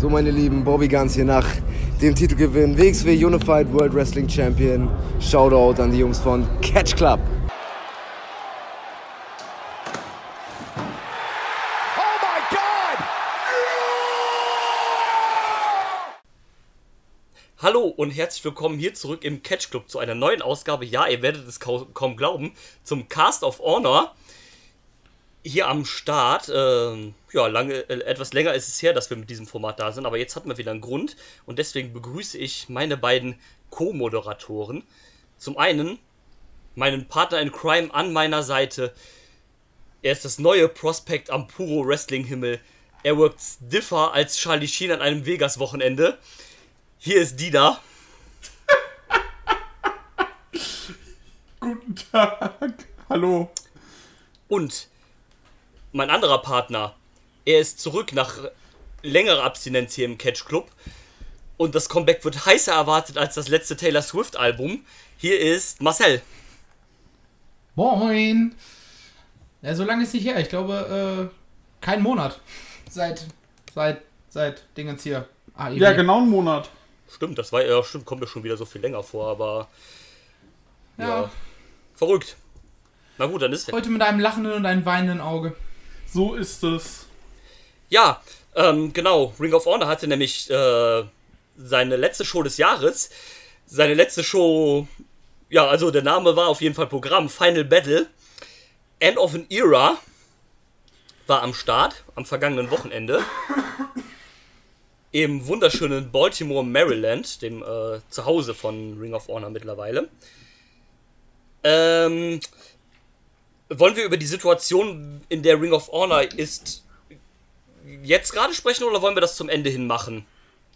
So, meine Lieben, Bobby Guns hier nach dem Titelgewinn WXW Unified World Wrestling Champion. Shoutout an die Jungs von Catch Club. Hallo und herzlich willkommen hier zurück im Catch Club zu einer neuen Ausgabe. Ja, ihr werdet es kaum, kaum glauben, zum Cast of Honor. Hier am Start. Äh, ja, lange, äh, etwas länger ist es her, dass wir mit diesem Format da sind, aber jetzt hatten wir wieder einen Grund und deswegen begrüße ich meine beiden Co-Moderatoren. Zum einen meinen Partner in Crime an meiner Seite. Er ist das neue Prospect am Puro Wrestling Himmel. Er wirkt stiffer als Charlie Sheen an einem Vegas-Wochenende. Hier ist Dida. Guten Tag. Hallo. Und mein anderer Partner, er ist zurück nach längerer Abstinenz hier im Catch Club. Und das Comeback wird heißer erwartet als das letzte Taylor Swift Album. Hier ist Marcel. Moin. Ja, so lange ist nicht her. Ich glaube, äh, kein Monat. Seit, seit, seit Dingens hier. AEW. Ja, genau einen Monat. Stimmt, das war ja stimmt, kommt mir schon wieder so viel länger vor, aber ja, ja verrückt. Na gut, dann ist es. Heute mit einem lachenden und einem weinenden Auge. So ist es. Ja, ähm, genau. Ring of Honor hatte nämlich äh, seine letzte Show des Jahres. Seine letzte Show, ja, also der Name war auf jeden Fall Programm. Final Battle. End of an Era war am Start am vergangenen Wochenende im wunderschönen Baltimore, Maryland, dem äh, Zuhause von Ring of Honor mittlerweile. Ähm, wollen wir über die Situation, in der Ring of Honor ist, jetzt gerade sprechen oder wollen wir das zum Ende hin machen?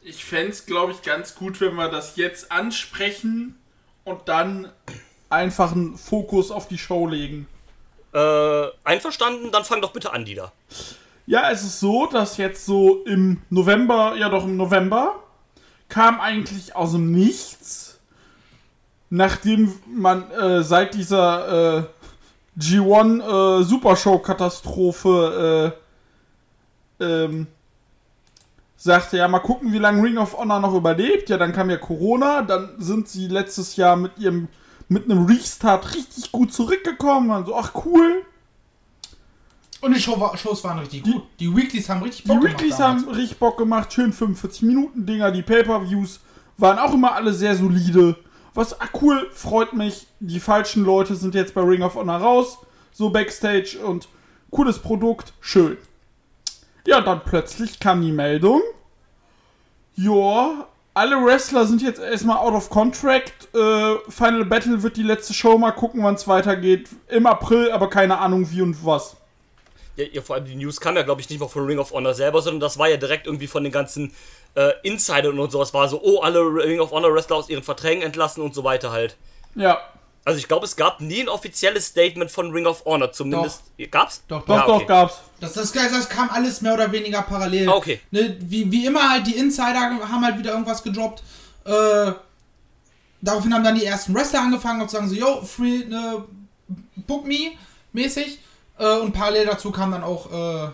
Ich fände es, glaube ich, ganz gut, wenn wir das jetzt ansprechen und dann einfach einen Fokus auf die Show legen. Äh, einverstanden? Dann fang doch bitte an, Dieter. Ja, es ist so, dass jetzt so im November, ja doch im November, kam eigentlich aus dem Nichts, nachdem man äh, seit dieser äh, G1 äh, Supershow-Katastrophe äh, ähm, sagte, ja, mal gucken, wie lange Ring of Honor noch überlebt. Ja, dann kam ja Corona, dann sind sie letztes Jahr mit ihrem mit einem Restart richtig gut zurückgekommen. Also, ach cool, und die Show war, Shows waren richtig gut. Die Weeklies haben richtig Bock gemacht. Die Weeklies haben richtig Bock gemacht. Schön 45-Minuten-Dinger. Die Pay-Per-Views waren auch immer alle sehr solide. Was ah, cool, freut mich. Die falschen Leute sind jetzt bei Ring of Honor raus. So Backstage und cooles Produkt. Schön. Ja, dann plötzlich kam die Meldung. Ja, alle Wrestler sind jetzt erstmal out of contract. Äh, Final Battle wird die letzte Show. Mal gucken, wann es weitergeht. Im April, aber keine Ahnung wie und was ja, ja, vor allem die News kam ja, glaube ich, nicht mal von Ring of Honor selber, sondern das war ja direkt irgendwie von den ganzen äh, Insidern und sowas. War so, oh, alle Ring of Honor Wrestler aus ihren Verträgen entlassen und so weiter halt. Ja. Also ich glaube, es gab nie ein offizielles Statement von Ring of Honor, zumindest. Doch. Gab's? Doch, doch, ja, okay. doch, gab's. Das, das, das, kam alles mehr oder weniger parallel. Ah, okay. Ne, wie, wie immer halt, die Insider haben halt wieder irgendwas gedroppt. Äh, daraufhin haben dann die ersten Wrestler angefangen und sagen so, yo, free, ne, book me, mäßig. Äh, und parallel dazu kam dann auch äh,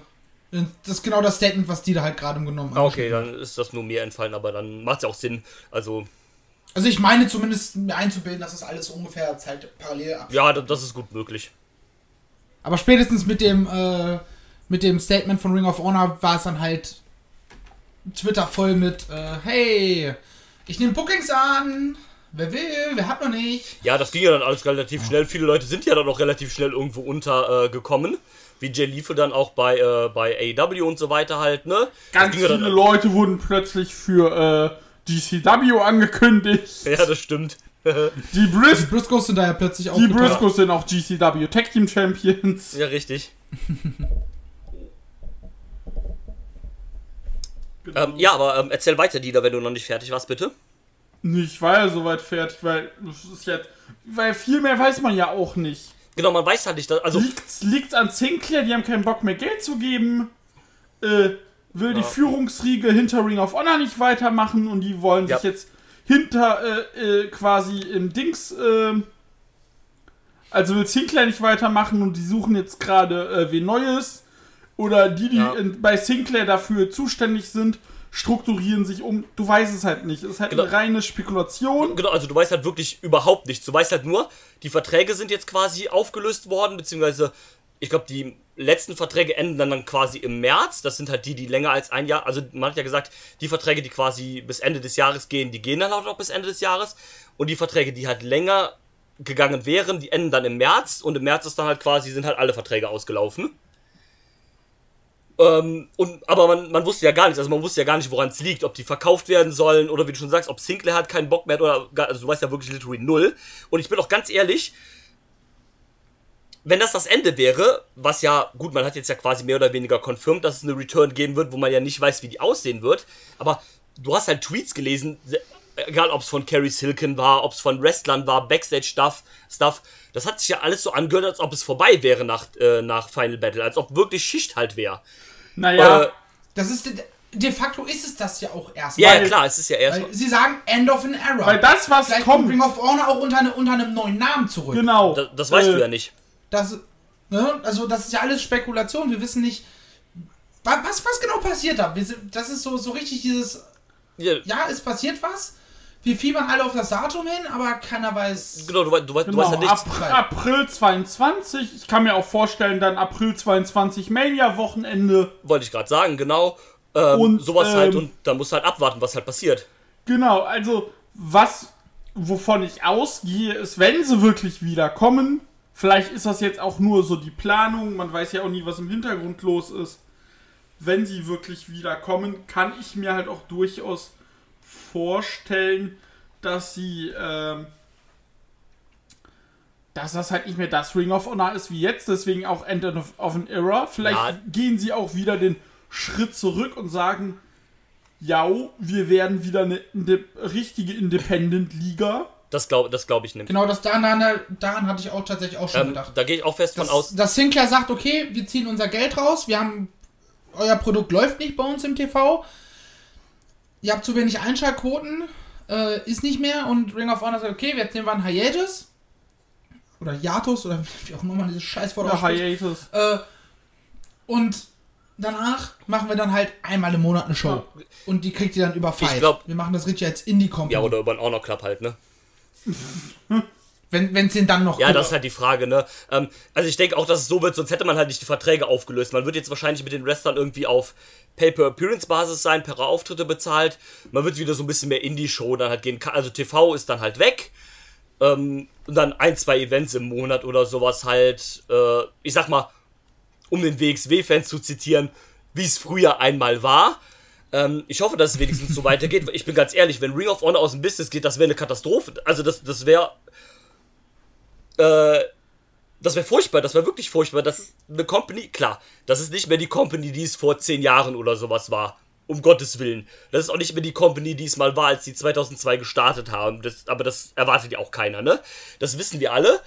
das ist genau das Statement, was die da halt gerade genommen haben. Okay, dann ist das nur mir entfallen, aber dann macht es ja auch Sinn. Also. Also ich meine zumindest mir einzubilden, dass das alles ungefähr Zeit parallel abspielt. Ja, das ist gut möglich. Aber spätestens mit dem äh, mit dem Statement von Ring of Honor war es dann halt Twitter voll mit äh, Hey, ich nehme Bookings an. Wer will, wer hat noch nicht. Ja, das ging ja dann alles relativ schnell. Viele Leute sind ja dann auch relativ schnell irgendwo untergekommen. Äh, wie Jay Leafe dann auch bei, äh, bei AEW und so weiter halt, ne? Ganz viele dann, Leute wurden plötzlich für äh, GCW angekündigt. Ja, das stimmt. die, Bris die Briscoes sind da ja plötzlich auch. Die Briscoes sind auch GCW Tag Team Champions. Ja, richtig. genau. ähm, ja, aber ähm, erzähl weiter, Dieter, wenn du noch nicht fertig warst, bitte. Ich war ja soweit fertig, weil ja, weil viel mehr weiß man ja auch nicht. Genau, man weiß halt nicht, dass, also liegt's, liegt's an Sinclair, die haben keinen Bock mehr Geld zu geben. Äh, will ja. die Führungsriege hinter Ring of Honor nicht weitermachen und die wollen ja. sich jetzt hinter äh, äh, quasi im Dings äh, also will Sinclair nicht weitermachen und die suchen jetzt gerade äh, wen Neues oder die, die ja. in, bei Sinclair dafür zuständig sind, strukturieren sich um. Du weißt es halt nicht. Es ist halt Genau. eine reine Spekulation. Genau, also du weißt halt wirklich überhaupt nichts. Du weißt halt nur, die Verträge sind jetzt quasi aufgelöst worden, beziehungsweise ich glaube, die letzten Verträge enden dann, dann quasi im März. Das sind halt die, die länger als ein Jahr. Also man hat ja gesagt, die Verträge, die quasi bis Ende des Jahres gehen, die gehen dann auch noch bis Ende des Jahres. Und die Verträge, die halt länger gegangen wären, die enden dann im März. Und im März ist dann halt quasi, sind halt alle Verträge ausgelaufen. Ähm, und, aber man, man wusste ja gar nichts, also man wusste ja gar nicht, woran es liegt, ob die verkauft werden sollen oder wie du schon sagst, ob Sinclair hat keinen Bock mehr hat oder, also du weißt ja wirklich literally null. Und ich bin auch ganz ehrlich, wenn das das Ende wäre, was ja, gut, man hat jetzt ja quasi mehr oder weniger confirmed, dass es eine Return geben wird, wo man ja nicht weiß, wie die aussehen wird, aber du hast halt Tweets gelesen, se- egal ob es von Carrie Silken war, ob es von Wrestlern war, Backstage-Stuff, Stuff, das hat sich ja alles so angehört, als ob es vorbei wäre nach, äh, nach Final Battle, als ob wirklich Schicht halt wäre. Naja, Äh, Das ist de, facto ist es das ja auch erst. Ja, ja, klar, es ist ja erst. Weil sie sagen End of an Era. weil das, was Vielleicht kommt Ring of Honor auch unter, eine, unter einem neuen Namen zurück. genau. Das, das weißt äh, du ja nicht. Das, ne? Also das ist ja alles Spekulation. Wir wissen nicht, wa- was, was genau passiert da. Wir sind, das ist so, so richtig dieses, Ja, ja, es passiert was. Wir fiebern alle auf das Datum hin, aber keiner weiß. genau, du, du, weißt- du Genau, weißt ja nichts. April, April 22. Ich kann mir auch vorstellen, dann April 22 Mania-Wochenende. Wollte ich gerade sagen, genau. Ähm, Und, sowas halt ähm, und da musst du halt abwarten, was halt passiert. Genau, also was, wovon ich ausgehe, ist, wenn sie wirklich wiederkommen, vielleicht ist das jetzt auch nur so die Planung, man weiß ja auch nie, was im Hintergrund los ist. Wenn sie wirklich wiederkommen, kann ich mir halt auch durchaus vorstellen, dass sie, ähm, dass das halt nicht mehr das Ring of Honor ist wie jetzt, deswegen auch End of, of an Era. Vielleicht Ja. gehen sie auch wieder den Schritt zurück und sagen, ja, wir werden wieder eine, eine richtige Independent-Liga. Das glaube das glaub ich nämlich. Genau, das daran, daran hatte ich auch tatsächlich auch schon Ähm, gedacht. da gehe ich auch fest von Dass, aus. dass Sinclair sagt, okay, wir ziehen unser Geld raus, wir haben, euer Produkt läuft nicht bei uns im TV, ihr habt zu wenig Einschaltquoten, äh, ist nicht mehr und Ring of Honor sagt, okay, jetzt nehmen wir einen Hiatus oder Hiatus oder wie auch immer man dieses Scheißwort Der ausspricht. Hiatus. Äh, und danach machen wir dann halt einmal im Monat eine Show. Und die kriegt ihr dann über Fight. glaub- wir machen das richtig als Indie-Company. Ja, oder über einen Honor Club halt, ne? Wenn es den dann noch Ja, das ist halt die Frage, ne? Ähm, also ich denke auch, dass es so wird, sonst hätte man halt nicht die Verträge aufgelöst. Man wird jetzt wahrscheinlich mit den Wrestlern irgendwie auf Pay-Per-Appearance-Basis sein, per Auftritte bezahlt. Man wird wieder so ein bisschen mehr Indie-Show dann halt gehen. Also TV ist dann halt weg. Ähm, und dann ein, zwei Events im Monat oder sowas halt, äh, ich sag mal, um den WXW-Fans zu zitieren, wie es früher einmal war. Ähm, ich hoffe, dass es wenigstens so weitergeht. Ich bin ganz ehrlich, wenn Ring of Honor aus dem Business geht, das wäre eine Katastrophe. Also das, das wäre äh, das wäre furchtbar, das wäre wirklich furchtbar. Das ist eine Company, klar, das ist nicht mehr die Company, die es vor zehn Jahren oder sowas war. Um Gottes Willen. Das ist auch nicht mehr die Company, die es mal war, als die 2002 gestartet haben. Das, aber das erwartet ja auch keiner, ne? Das wissen wir alle.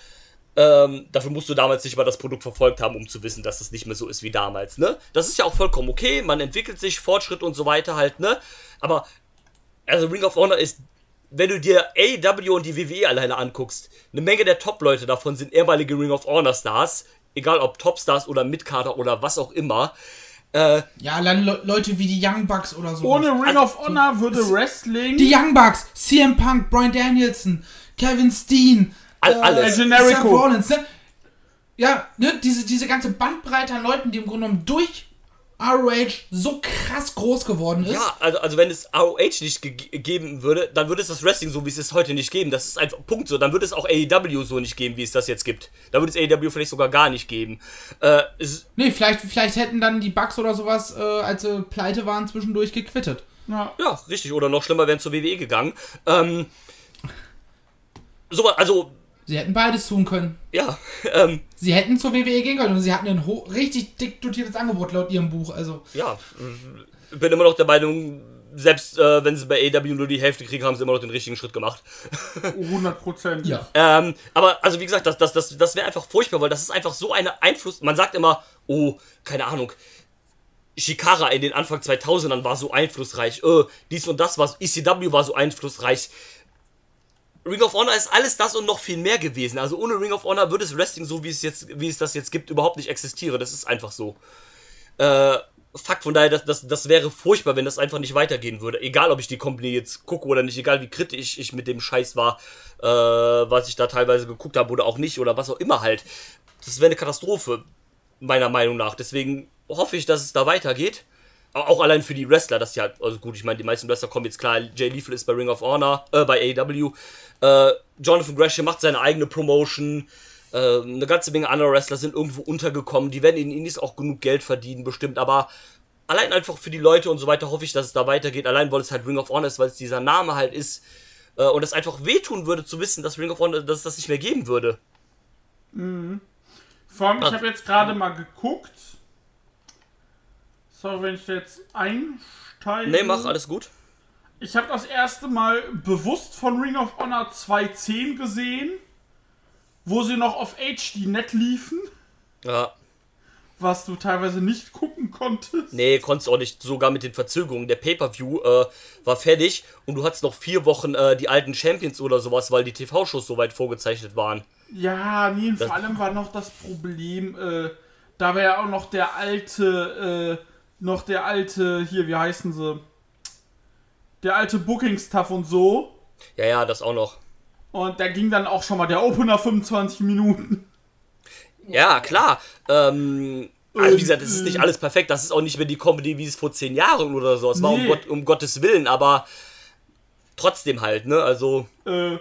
Ähm, dafür musst du damals nicht mal das Produkt verfolgt haben, um zu wissen, dass es nicht mehr so ist wie damals, ne? Das ist ja auch vollkommen okay, man entwickelt sich, Fortschritt und so weiter halt, ne? Aber, also Ring of Honor ist wenn du dir AEW und die WWE alleine anguckst, eine Menge der Top-Leute davon sind ehemalige Ring of Honor Stars, egal ob Topstars oder Midcarder oder was auch immer. Äh, ja, allein Le Leute wie die Young Bucks oder so. Ohne Ring Also, of Honor würde Wrestling. Die Young Bucks, CM Punk, Brian Danielson, Kevin Steen, All- alles. El Generico. Seth Rollins, ne? Ja, ne, diese, diese ganze Bandbreite an Leuten, die im Grunde genommen durch ROH so krass groß geworden ist. ja, also, also wenn es ROH nicht ge geben würde, dann würde es das Wrestling so, wie es es heute nicht geben. Das ist einfach Punkt so. Dann würde es auch AEW so nicht geben, wie es das jetzt gibt. Dann würde es AEW vielleicht sogar gar nicht geben. Äh, Nee, vielleicht, vielleicht hätten dann die Bucks oder sowas, äh, als sie pleite waren, zwischendurch gequittet. Ja. ja, richtig. Oder noch schlimmer, wären zur WWE gegangen. Ähm, so, also, Sie hätten beides tun können. ja, ähm, Sie hätten zur WWE gehen können und sie hatten ein richtig dick dotiertes Angebot laut ihrem Buch. Also, ja, bin immer noch der Meinung, selbst äh, wenn sie bei AEW nur die Hälfte kriegen, haben sie immer noch den richtigen Schritt gemacht. 100 Prozent. ja. Ähm, aber, also wie gesagt, das, das, das, das wäre einfach furchtbar, weil das ist einfach so eine Einfluss. Man sagt immer, oh, keine Ahnung, Shikara in den Anfang 2000ern war so einflussreich, äh, dies und das war, ECW war so einflussreich. Ring of Honor ist alles das und noch viel mehr gewesen. Also ohne Ring of Honor würde es Wrestling so, wie es jetzt, wie es das jetzt gibt, überhaupt nicht existieren. Das ist einfach so. Äh, Fakt, von daher, das, das, das wäre furchtbar, wenn das einfach nicht weitergehen würde. Egal, ob ich die Company jetzt gucke oder nicht, egal wie kritisch ich mit dem Scheiß war, äh, was ich da teilweise geguckt habe oder auch nicht oder was auch immer halt. Das wäre eine Katastrophe, meiner Meinung nach. Deswegen hoffe ich, dass es da weitergeht. Auch allein für die Wrestler, dass die halt, also gut, ich meine, die meisten Wrestler kommen jetzt klar, Jay Lethal ist bei Ring of Honor, äh, bei AEW. Äh, Jonathan Gresham macht seine eigene Promotion. Äh, eine ganze Menge andere Wrestler sind irgendwo untergekommen. Die werden in Indies auch genug Geld verdienen, bestimmt. Aber allein einfach für die Leute und so weiter hoffe ich, dass es da weitergeht. Allein, weil es halt Ring of Honor ist, weil es dieser Name halt ist. Äh, und es einfach wehtun würde zu wissen, dass Ring of Honor, dass es das nicht mehr geben würde. Mhm. Vor allem, ich habe jetzt gerade mal geguckt. So, wenn ich jetzt einsteige. Nee, mach, alles gut. Ich habe das erste Mal bewusst von Ring of Honor 2.10 gesehen, wo sie noch auf HD-Net liefen. Ja. Was du teilweise nicht gucken konntest. Nee, konntest auch nicht, sogar mit den Verzögerungen. Der Pay-Per-View äh, war fertig und du hattest noch vier Wochen äh, die alten Champions oder sowas, weil die TV-Shows so weit vorgezeichnet waren. Ja, nee, und vor allem war noch das Problem, äh, da wäre ja auch noch der alte, äh, noch der alte, hier, wie heißen sie? Der alte Booking-Stuff und so. Ja, ja, das auch noch. Und da ging dann auch schon mal der Opener 25 Minuten. Ja, klar. Ähm, also wie gesagt, das ist nicht alles perfekt. Das ist auch nicht mehr die Comedy, wie es vor zehn Jahren oder so. Es war um, Nee. Gott, um Gottes Willen, aber trotzdem halt, ne? Also, Äh,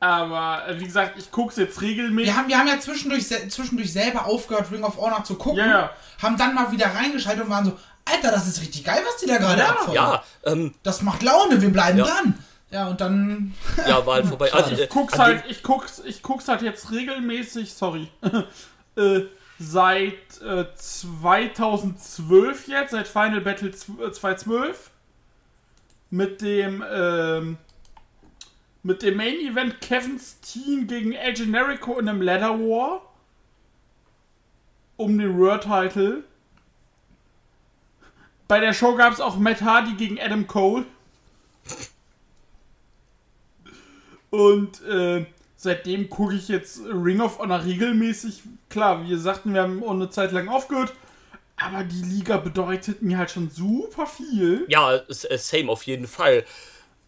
aber äh, wie gesagt, ich guck's jetzt regelmäßig. Wir haben, wir haben ja zwischendurch, zwischendurch selber aufgehört, Ring of Honor zu gucken. Ja, ja. Haben dann mal wieder reingeschaltet und waren so, Alter, das ist richtig geil, was die da gerade Ja, abfeuern. ja, ähm, Das macht Laune, wir bleiben Ja. dran. Ja, und dann. ja, war halt vorbei. Also, Ich guck's an halt, ich guck's, ich guck's halt jetzt regelmäßig, sorry. äh, seit äh, 2012 jetzt, seit Final Battle zw- äh, 2012. Mit dem, ähm, mit dem Main Event Kevin Steen gegen El Generico in einem Ladder War. Um den World Title. Bei der Show gab es auch Matt Hardy gegen Adam Cole. Und äh, seitdem gucke ich jetzt Ring of Honor regelmäßig. Klar, wir sagten, wir haben auch eine Zeit lang aufgehört. Aber die Liga bedeutet mir halt schon super viel. ja, es- same auf jeden Fall.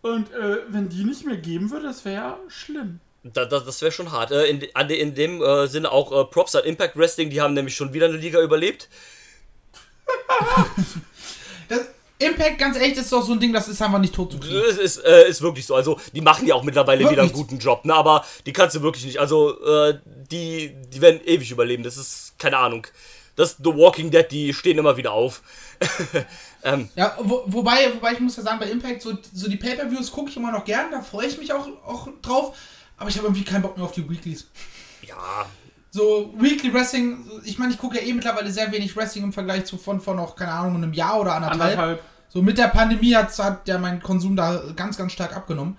Und äh, wenn die nicht mehr geben würde, das wäre schlimm. Da, da, das wäre schon hart. Äh, in, in dem äh, Sinne auch äh, Props an Impact Wrestling, die haben nämlich schon wieder eine Liga überlebt. Impact, ganz ehrlich, ist doch so ein Ding, das ist einfach nicht tot zu kriegen. Es ist, äh, ist wirklich so. Also, die machen ja auch mittlerweile Wirklich? wieder einen guten Job, ne? Aber die kannst du wirklich nicht. Also, äh, die, die werden ewig überleben. Das ist, keine Ahnung. Das ist The Walking Dead, die stehen immer wieder auf. ähm, Ja, wo, wobei, wobei ich muss ja sagen, bei Impact, so, so die Pay-Per-Views gucke ich immer noch gern, da freue ich mich auch, auch drauf. Aber ich habe irgendwie keinen Bock mehr auf die Weeklies. ja, So, Weekly Wrestling, ich meine, ich gucke ja eh mittlerweile sehr wenig Wrestling im Vergleich zu von, von noch, keine Ahnung, einem Jahr oder anderthalb. Anderthalb. So mit der Pandemie hat, hat ja mein Konsum da ganz, ganz stark abgenommen.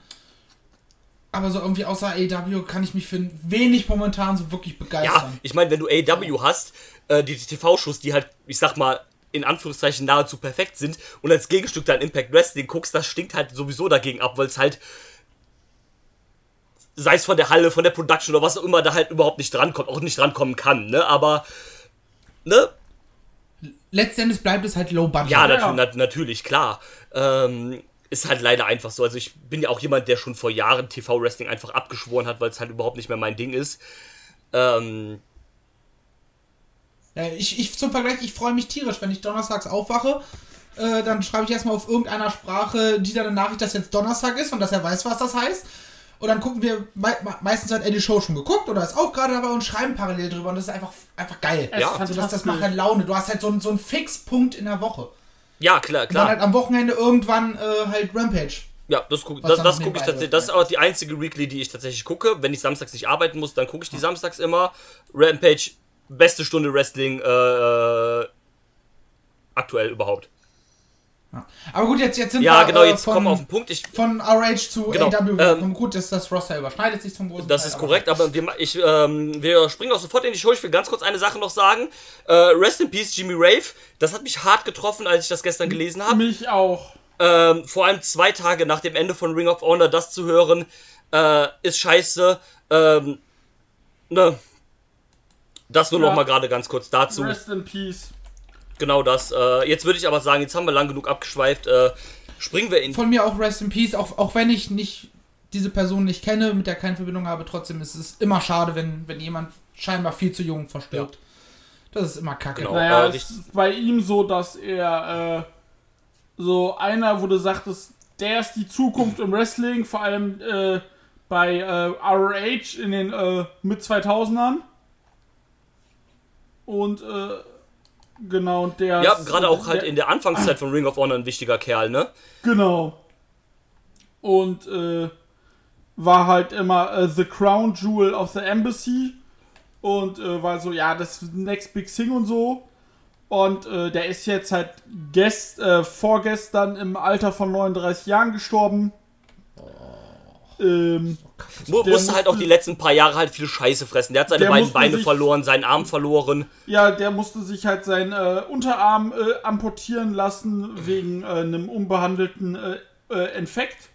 Aber so irgendwie außer AW kann ich mich für wenig momentan so wirklich ja, begeistern. ich meine, wenn du AW hast, äh, die TV-Shows, die halt, ich sag mal, in Anführungszeichen nahezu perfekt sind und als Gegenstück dann Impact Wrestling guckst, das stinkt halt sowieso dagegen ab, weil es halt sei es von der Halle, von der Production oder was auch immer, da halt überhaupt nicht drankommt, auch nicht drankommen kann, ne? Aber, ne? Letztendlich bleibt es halt low budget. Ja, Ja. natu nat natürlich, klar. Ähm, ist halt leider einfach so. Also ich bin ja auch jemand, der schon vor Jahren TV-Wrestling einfach abgeschworen hat, weil es halt überhaupt nicht mehr mein Ding ist. Ähm, Ja, ich, ich zum Vergleich, ich freue mich tierisch, wenn ich donnerstags aufwache. Äh, dann schreibe ich erstmal auf irgendeiner Sprache die dann eine Nachricht, dass jetzt Donnerstag ist und dass er weiß, was das heißt. Und dann gucken wir, me me- meistens hat er die Show schon geguckt oder ist auch gerade dabei und schreiben parallel drüber. Und das ist einfach, einfach geil. Ja. Also das, das macht halt Laune. Du hast halt so, einen- so einen Fixpunkt in der Woche. ja, klar, Und dann klar. halt am Wochenende irgendwann äh, halt Rampage. Ja, das gucke das, das guck ich tatsächlich. Das ist auch die einzige Weekly, die ich tatsächlich gucke. Wenn ich samstags nicht arbeiten muss, dann gucke ich die samstags immer. Rampage, beste Stunde Wrestling äh, aktuell überhaupt. Aber gut, jetzt, jetzt sind Ja, wir genau, äh, jetzt kommen wir auf den Punkt. Ich, von RH zu Genau, AW ähm. Gut, das, das Roster überschneidet sich zum großen Das Teil, ist aber- korrekt, aber wir, ich, ähm, wir springen auch sofort in die Show. Ich will ganz kurz eine Sache noch sagen. Äh, Rest in Peace, Jimmy Rave. Das hat mich hart getroffen, als ich das gestern gelesen habe. Mich auch. Ähm, vor allem zwei Tage nach dem Ende von Ring of Honor das zu hören, äh, ist scheiße. Ähm, ne. Das nur Ja. noch mal gerade ganz kurz dazu. Rest in Peace. Genau das. Äh, jetzt würde ich aber sagen, jetzt haben wir lang genug abgeschweift. Äh, springen wir in. Von mir auch Rest in Peace, auch, auch wenn ich nicht diese Person nicht kenne, mit der keine Verbindung habe, trotzdem ist es immer schade, wenn, wenn jemand scheinbar viel zu jung verstirbt. Das ist immer kacke. Genau. Naja, äh, ist bei ihm so, dass er äh, so einer, wo du sagtest, der ist die Zukunft im Wrestling, vor allem äh, bei äh, ROH in den äh, mit 2000ern. Und äh, genau, und der Ja, ist- gerade auch halt der- in der Anfangszeit von Ring of Honor ein wichtiger Kerl, ne? Genau. Und äh, war halt immer äh, The Crown Jewel of the Embassy. Und äh, war so, ja, das Next Big Thing und so. Und äh, der ist jetzt halt gest, äh, vorgestern im Alter von 39 Jahren gestorben. Ähm, Mu Der musste halt auch musste- die letzten paar Jahre halt viel Scheiße fressen. Der hat seine Der beiden musste Beine sich- verloren, seinen Arm verloren. ja, der musste sich halt seinen äh, Unterarm äh, amputieren lassen wegen äh, einem unbehandelten äh, äh, Infekt.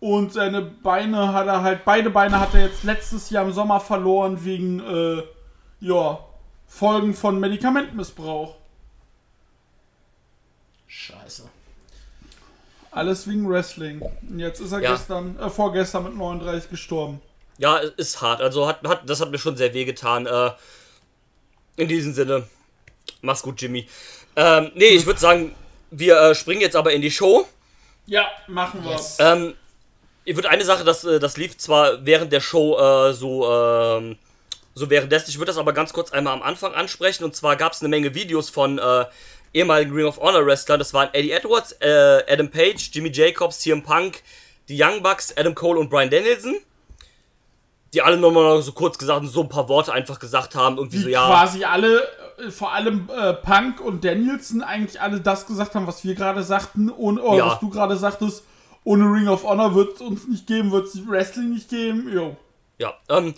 Und seine Beine hat er halt, beide Beine hat er jetzt letztes Jahr im Sommer verloren wegen, äh, ja, Folgen von Medikamentenmissbrauch. Scheiße. Alles wegen Wrestling. Und jetzt ist er Ja. gestern, äh, vorgestern mit 39 gestorben. Ja, ist hart. Also hat, hat das hat mir schon sehr weh getan. Äh, in diesem Sinne, mach's gut, Jimmy. Ähm, nee, ich würde sagen, wir äh, springen jetzt aber in die Show. Ja, machen wir. Yes. Ähm, ich würde eine Sache, das, äh, das lief zwar während der Show äh, so, ähm, so währenddessen, ich würde das aber ganz kurz einmal am Anfang ansprechen. Und zwar gab es eine Menge Videos von äh, ehemaligen Ring of Honor Wrestlern. Das waren Eddie Edwards, äh, Adam Page, Jimmy Jacobs, CM Punk, die Young Bucks, Adam Cole und Brian Danielson. Die alle nochmal so kurz gesagt so ein paar Worte einfach gesagt haben. Irgendwie die so, ja. quasi alle, äh, vor allem äh, Punk und Danielson, eigentlich alle das gesagt haben, was wir gerade sagten, und, oder Ja. was du gerade sagtest, ohne Ring of Honor wird es uns nicht geben, wird es Wrestling nicht geben. Jo. Ja, ähm,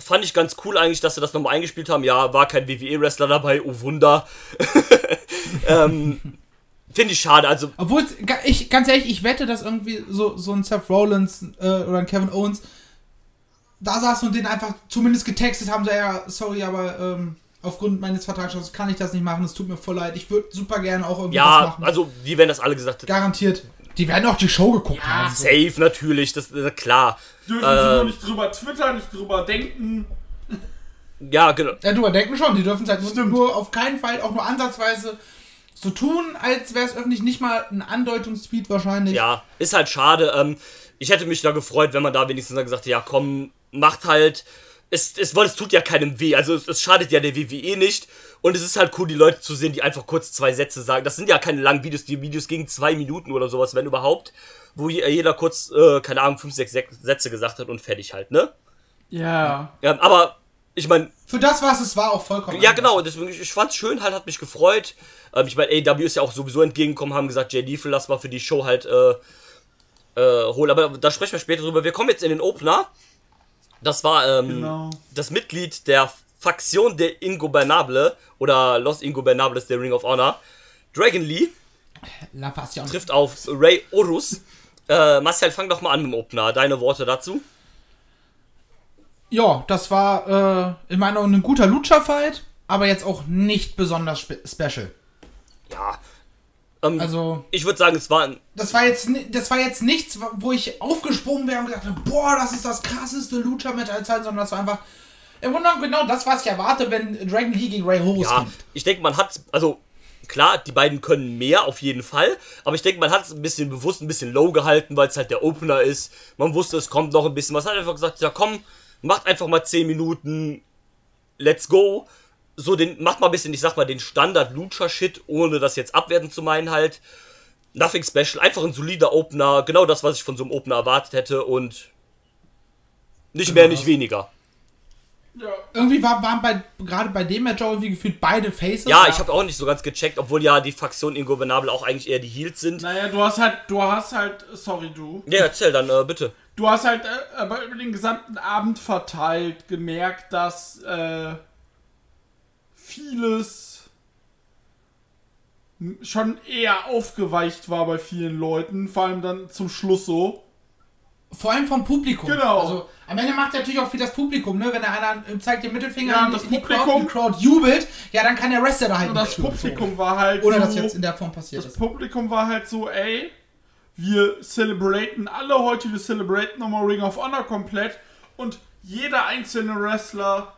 fand ich ganz cool eigentlich, dass sie das nochmal eingespielt haben. Ja, war kein WWE-Wrestler dabei, oh Wunder. ähm, Finde ich schade, also Obwohl, ich, ganz ehrlich, ich wette, dass irgendwie so, so ein Seth Rollins äh, oder ein Kevin Owens da saßen und den einfach zumindest getextet haben, so, ja, sorry, aber ähm, aufgrund meines Vertrags kann ich das nicht machen, es tut mir voll leid. Ich würde super gerne auch irgendwie was ja, machen. also wie wenn das alle gesagt hätten. Garantiert. Die werden auch die Show geguckt haben. So. Safe natürlich, das ist klar. Dürfen Äh, sie nur nicht drüber twittern, nicht drüber denken. Ja, genau. Ja, du denken schon, die dürfen es halt nur, Stimmt. nur auf keinen Fall auch nur ansatzweise so tun, als wäre es öffentlich nicht mal ein Andeutungstweet wahrscheinlich. Ja, ist halt schade. Ähm, ich hätte mich da gefreut, wenn man da wenigstens dann gesagt hätte, ja komm, macht halt. Es, es, es tut ja keinem weh. Also es, es schadet ja der WWE nicht. Und es ist halt cool, die Leute zu sehen, die einfach kurz zwei Sätze sagen. Das sind ja keine langen Videos, die Videos gegen zwei Minuten oder sowas, wenn überhaupt. Wo je- jeder kurz, äh, keine Ahnung, fünf, sechs Sek- Sätze gesagt hat und fertig halt, ne? Ja. Ja, aber ich meine, Für das, was es war, auch vollkommen. ja, anders. genau, deswegen, ich, ich fand's schön, halt, hat mich gefreut. Ähm, ich meine, AW ist ja auch sowieso entgegengekommen, haben gesagt, Jay Lethal, lass mal für die Show halt äh, äh, holen. Aber da sprechen wir später drüber. Wir kommen jetzt in den Opener. Das war ähm, Genau. das Mitglied der Faktion der Ingobernable oder Los Ingobernables der Ring of Honor. Dragon Lee La trifft auf Ray Orus. Äh, Marcel, fang doch mal an mit dem Opener. Deine Worte dazu? Ja, das war äh, in meiner Meinung ein guter Lucha-Fight, aber jetzt auch nicht besonders spe special. Ja. Ähm, Also, ich würde sagen, es war ein das war jetzt das war jetzt nichts, wo ich aufgesprungen wäre und gesagt habe, boah, das ist das krasseste Zeiten, sondern das war einfach im Grunde genommen genau das, was ich erwarte, wenn Dragon Lee gegen Ray Horus Ja, kämpft. ich denke, man hat, also klar, die beiden können mehr auf jeden Fall, aber ich denke, man hat es ein bisschen bewusst ein bisschen low gehalten, weil es halt der Opener ist. Man wusste, es kommt noch ein bisschen was. Hat einfach gesagt, ja komm, macht einfach mal 10 Minuten, let's go. So den, macht mal ein bisschen, ich sag mal, den Standard-Lucha-Shit, ohne das jetzt abwerten zu meinen halt. Nothing special, einfach ein solider Opener, genau das, was ich von so einem Opener erwartet hätte und nicht mehr, nicht weniger. Ja. Irgendwie war, waren bei, gerade bei dem Match auch irgendwie gefühlt beide Faces. Ja, ich habe auch nicht so ganz gecheckt, obwohl ja die Fraktion Ingobernable auch eigentlich eher die Heels sind. Naja, du hast halt, du hast halt, sorry du, Ja, erzähl dann, äh, bitte. du hast halt äh, über den gesamten Abend verteilt gemerkt, dass äh, vieles schon eher aufgeweicht war bei vielen Leuten, vor allem dann zum Schluss so. Vor allem vom Publikum. Genau. Also, am Ende macht natürlich auch viel das Publikum, ne? Wenn der einer zeigt den Mittelfinger Ja, in das die Publikum- Crowd, die Crowd jubelt, ja, dann kann der Wrestler da halt Und das. Publikum war halt Ohne so, dass jetzt in der Form passiert das ist. Publikum war halt so, ey, wir celebraten alle heute, wir celebraten nochmal Ring of Honor komplett und jeder einzelne Wrestler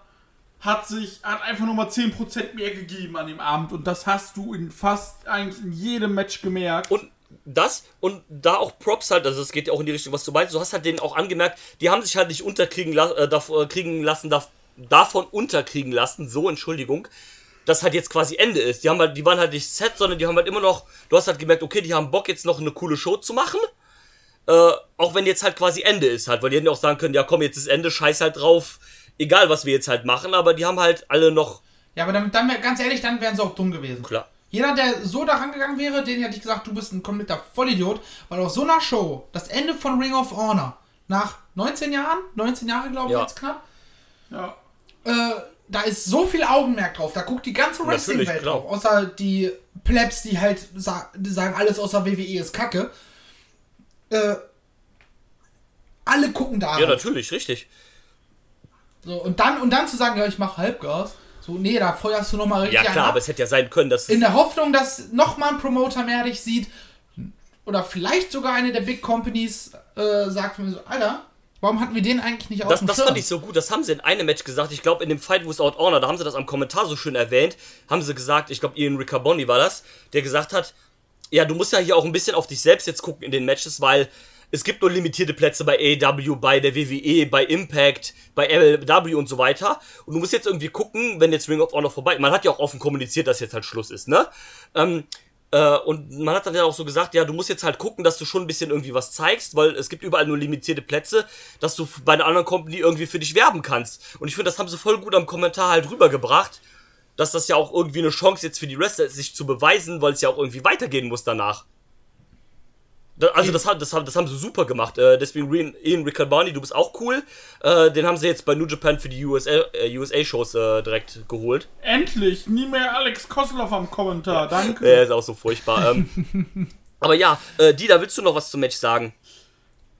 hat sich, hat einfach nochmal 10% mehr gegeben an dem Abend und das hast du in fast eigentlich in jedem Match gemerkt. Und das und da auch Props halt, also es geht ja auch in die Richtung, was du meinst. Du hast halt denen auch angemerkt, die haben sich halt nicht unterkriegen la äh, davor, kriegen lassen, darf, davon unterkriegen lassen, so Entschuldigung, dass halt jetzt quasi Ende ist. Die haben halt, die waren halt nicht set, sondern die haben halt immer noch, du hast halt gemerkt, okay, die haben Bock jetzt noch eine coole Show zu machen. Äh, auch wenn jetzt halt quasi Ende ist halt, weil die hätten ja auch sagen können, ja komm, jetzt ist Ende, scheiß halt drauf, egal was wir jetzt halt machen, aber die haben halt alle noch, Ja, aber dann, dann ganz ehrlich, dann wären sie auch dumm gewesen. klar. Jeder, der so da rangegangen wäre, den hätte ich gesagt, du bist ein kompletter Vollidiot, weil auf so einer Show, das Ende von Ring of Honor, nach 19 Jahren, 19 Jahre glaube ich Ja. jetzt knapp, Ja. äh, da ist so viel Augenmerk drauf, da guckt die ganze Wrestling-Welt drauf, außer die Plebs, die halt sa die sagen, alles außer WWE ist Kacke. Äh, alle gucken da. Ja, natürlich, richtig. So, und, dann, und dann zu sagen, ja, ich mach Halbgas, so, nee, da feuerst du nochmal richtig Ja klar, ab. aber es hätte ja sein können, dass in der Hoffnung, dass nochmal ein Promoter mehr dich sieht oder vielleicht sogar eine der Big Companies äh, sagt mir so, Alter, warum hatten wir den eigentlich nicht aus Das, dem das Schirm? fand ich so gut, das haben sie in einem Match gesagt. Ich glaube, in dem Fight Without Honor, da haben sie das am Kommentar so schön erwähnt, haben sie gesagt, ich glaube, Ian Riccaboni war das, der gesagt hat, ja, du musst ja hier auch ein bisschen auf dich selbst jetzt gucken in den Matches, weil es gibt nur limitierte Plätze bei AEW, bei der WWE, bei Impact, bei LW und so weiter. Und du musst jetzt irgendwie gucken, wenn jetzt Ring of Honor vorbei Man hat ja auch offen kommuniziert, dass jetzt halt Schluss ist, ne? Ähm, äh, und man hat dann ja auch so gesagt, ja, du musst jetzt halt gucken, dass du schon ein bisschen irgendwie was zeigst, weil es gibt überall nur limitierte Plätze, dass du bei einer anderen Company irgendwie für dich werben kannst. Und ich finde, das haben sie voll gut am Kommentar halt rübergebracht, dass das ja auch irgendwie eine Chance jetzt für die Wrestler ist, sich zu beweisen, weil es ja auch irgendwie weitergehen muss danach. Also das, hat- das, haben- das haben sie super gemacht. Äh, deswegen Ian- Riccaboni, du bist auch cool. Äh, den haben sie jetzt bei New Japan für die USA, USA-Shows äh, direkt geholt. Endlich, nie mehr Alex Koslov am Kommentar, danke. Der ist auch so furchtbar. ähm, aber ja, äh, Dida, willst du noch was zum Match sagen?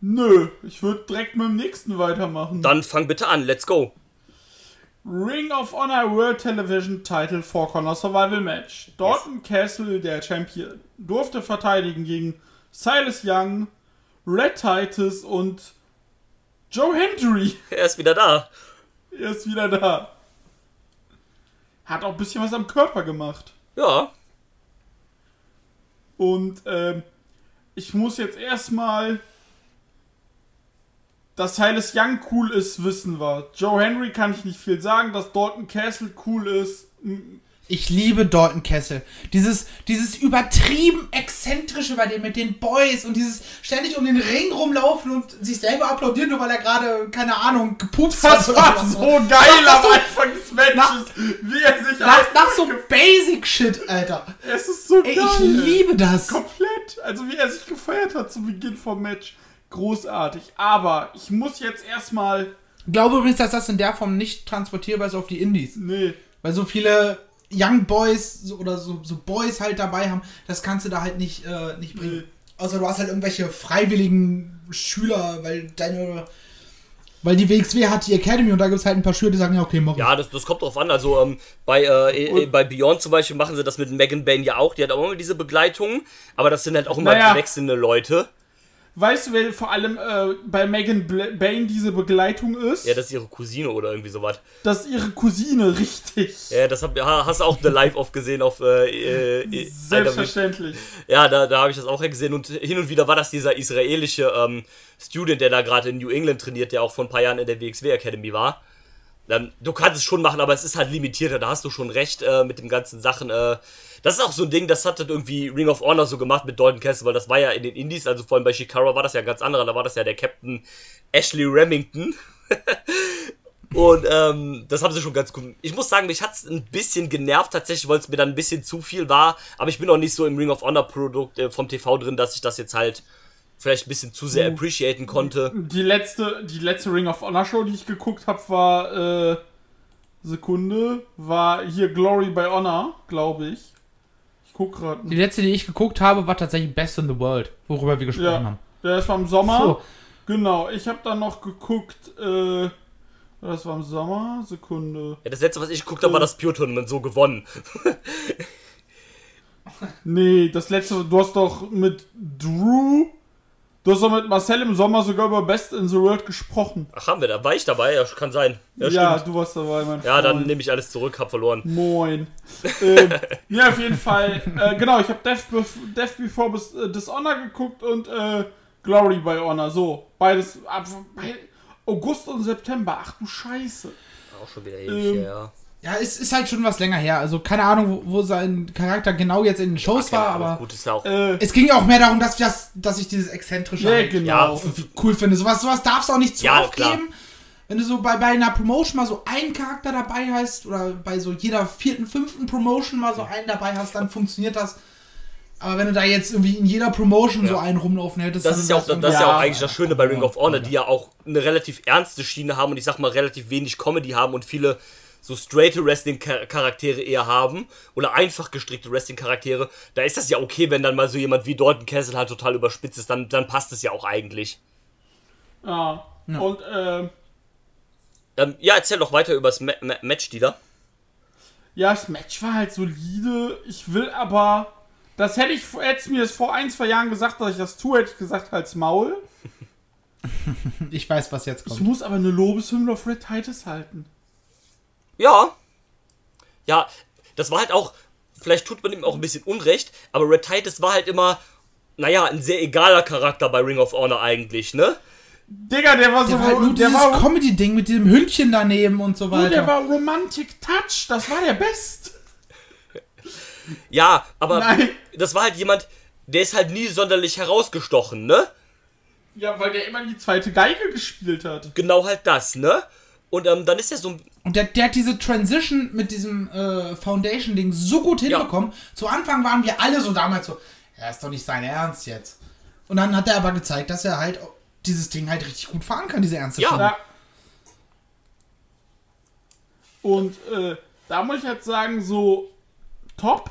Nö, ich würde direkt mit dem nächsten weitermachen. Dann fang bitte an, let's go. Ring of Honor World Television Title Four Corner Survival Match. Dalton Castle, der Champion, durfte verteidigen gegen Silas Young, Red Titus und Joe Hendry. Er ist wieder da. Er ist wieder da. Hat auch ein bisschen was am Körper gemacht. Ja, Und ähm, ich muss jetzt erstmal, dass Silas Young cool ist, wissen wir. Joe Henry kann ich nicht viel sagen, dass Dalton Castle cool ist. Ich liebe Dalton Kessel. Dieses, dieses übertrieben exzentrische bei dem mit den Boys und dieses ständig um den Ring rumlaufen und sich selber applaudieren, nur weil er gerade, keine Ahnung, gepupst hat. Das war so. geil Das am Anfang des Matches, wie er sich Nach, nach so Basic Shit, Alter. Es ist so Ey, geil. ich liebe das. Komplett. Also wie er sich gefeiert hat zu Beginn vom Match. Großartig. Aber ich muss jetzt erstmal. Ich glaube übrigens, dass das in der Form nicht transportierbar ist auf die Indies. Nee. Weil so viele Young Boys so, oder so, so Boys halt dabei haben, das kannst du da halt nicht, äh, nicht bringen. Nee. Außer du hast halt irgendwelche freiwilligen Schüler, weil deine. Weil die WXW hat die Academy und da gibt es halt ein paar Schüler, die sagen, ja, okay, mach ja, das, das kommt drauf an. Also ähm, bei, äh, äh, bei Beyond zum Beispiel machen sie das mit Megan Bain ja auch. Die hat auch immer diese Begleitung. Aber das sind halt auch immer Naja. wechselnde Leute. Weißt du, wer vor allem äh, bei Megan Bain diese Begleitung ist? Ja, das ist ihre Cousine oder irgendwie sowas. das ist ihre Cousine, richtig. Ja, das hab, ha- hast du auch The Live oft gesehen auf äh, äh, äh, Selbstverständlich. Ja, da, da habe ich das auch gesehen und hin und wieder war das dieser israelische ähm, Student, der da gerade in New England trainiert, der auch vor ein paar Jahren in der WXW Academy war. Ähm, du kannst es schon machen, aber es ist halt limitierter, da hast du schon recht äh, mit den ganzen Sachen. Das ist auch so ein Ding, das hat halt irgendwie Ring of Honor so gemacht mit Dalton Castle, weil das war ja in den Indies, also vor allem bei Shikara war das ja ganz anderer, da war das ja der Captain Ashley Remington. Und ähm, das haben sie schon ganz gut. Ich muss sagen, mich hat's ein bisschen genervt tatsächlich, weil es mir dann ein bisschen zu viel war. Aber ich bin auch nicht so im Ring of Honor Produkt äh, vom TV drin, dass ich das jetzt halt vielleicht ein bisschen zu sehr appreciaten konnte. Die letzte, die letzte Ring of Honor Show, die ich geguckt habe, war äh, Sekunde, war hier Glory by Honor, glaube ich. Ich guck gerade. Die letzte, die ich geguckt habe, war tatsächlich Best in the World, worüber wir gesprochen Ja, haben. der ist war im Sommer. So. Genau, ich habe dann noch geguckt, äh, das war im Sommer, Sekunde. Ja, das letzte, was ich geguckt habe, war das Pure Tournament so gewonnen. Nee, das letzte, du hast doch mit Drew, du hast doch mit Marcel im Sommer sogar über Best in the World gesprochen. Ach, haben wir da? War ich dabei? Ja, kann sein. Ja, Ja, du warst dabei, mein Ja, dann Freund. nehme ich alles zurück, hab verloren. Moin. ähm, ja, auf jeden Fall. Äh, genau, ich habe Death, Bef- Death Before Bis- äh, Dishonor geguckt und äh, Glory by Honor. So, beides ab August und September. Ach du Scheiße. Auch schon wieder ewig, Ähm, ja. Ja, es ist halt schon was länger her. Also keine Ahnung, wo, wo sein Charakter genau jetzt in den Shows Keine war, aber Gut, ist ja auch. Äh, es ging ja auch mehr darum, dass, das, dass ich dieses exzentrische ja, halt genau. Ja, cool finde. Sowas, sowas darf es auch nicht zu Ja, oft klar. geben. Wenn du so bei, bei einer Promotion mal so einen Charakter dabei hast oder bei so jeder vierten, fünften Promotion mal so einen dabei hast, dann funktioniert das. Aber wenn du da jetzt irgendwie in jeder Promotion so einen rumlaufen hättest, Das dann ist ja auch, wär's das ist ja Ja, auch eigentlich das Schöne bei Ring of Honor, die ja auch eine relativ ernste Schiene haben und ich sag mal relativ wenig Comedy haben und viele so straighte Wrestling-Charaktere eher haben oder einfach gestrickte Wrestling-Charaktere. Da ist das ja okay, wenn dann mal so jemand wie Dalton Castle halt total überspitzt ist, dann, dann passt es ja auch eigentlich. Ja. Und äh, Ähm, ja, erzähl doch weiter über das Ma Ma Match, Dieter. ja, das Match war halt solide. Ich will aber. Das hätte ich, hätte mir das vor ein, zwei Jahren gesagt, dass ich das tue, hätte ich gesagt, halt's Maul. Ich weiß, was jetzt Ich kommt. muss aber eine Lobeshymne auf Red Titus halten. Ja. Ja, das war halt auch, vielleicht tut man ihm auch ein bisschen Unrecht, aber Red Titus war halt immer, naja, ein sehr egaler Charakter bei Ring of Honor eigentlich, ne? Digga, der war so. Der war halt nur der dieses Comedy-Ding mit diesem Hündchen daneben und so weiter. der war Romantic Touch. Das war der Best. Ja, aber Nein. das war halt jemand, der ist halt nie sonderlich herausgestochen, ne? Ja, weil der immer die zweite Geige gespielt hat. Genau halt das, ne? Und ähm, dann ist er so ein. Und der, der hat diese Transition mit diesem äh, Foundation-Ding so gut hinbekommen. Zu Anfang waren wir alle so damals so, ja, ist doch nicht sein Ernst jetzt. Und dann hat er aber gezeigt, dass er halt dieses Ding halt richtig gut fahren kann, diese ernste Ja. Ja. Und äh, da muss ich jetzt sagen, so top.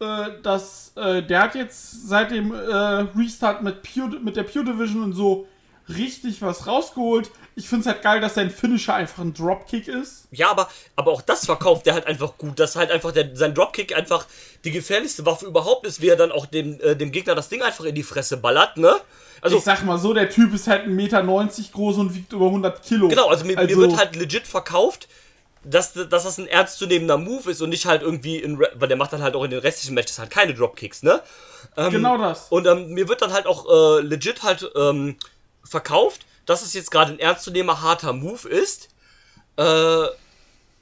Äh, dass äh, der hat jetzt seit dem äh, Restart mit, Pure, mit der Pure Division und so richtig was rausgeholt. Ich finde es halt geil, dass sein Finisher einfach ein Dropkick ist. Ja, aber, aber auch das verkauft der halt einfach gut, dass halt einfach der, sein Dropkick einfach die gefährlichste Waffe überhaupt ist, wie er dann auch dem, äh, dem Gegner das Ding einfach in die Fresse ballert, ne? Also, ich sag mal so, der Typ ist halt 1,90 Meter groß und wiegt über 100 Kilo. Genau, also mir, mir wird halt legit verkauft, dass, dass das ein ernstzunehmender Move ist und nicht halt irgendwie, in, weil der macht dann halt auch in den restlichen Matches halt keine Dropkicks, ne? Ähm, Genau das. Und ähm, mir wird dann halt auch äh, legit halt ähm, verkauft, dass es jetzt gerade ein ernstzunehmender harter Move ist, äh,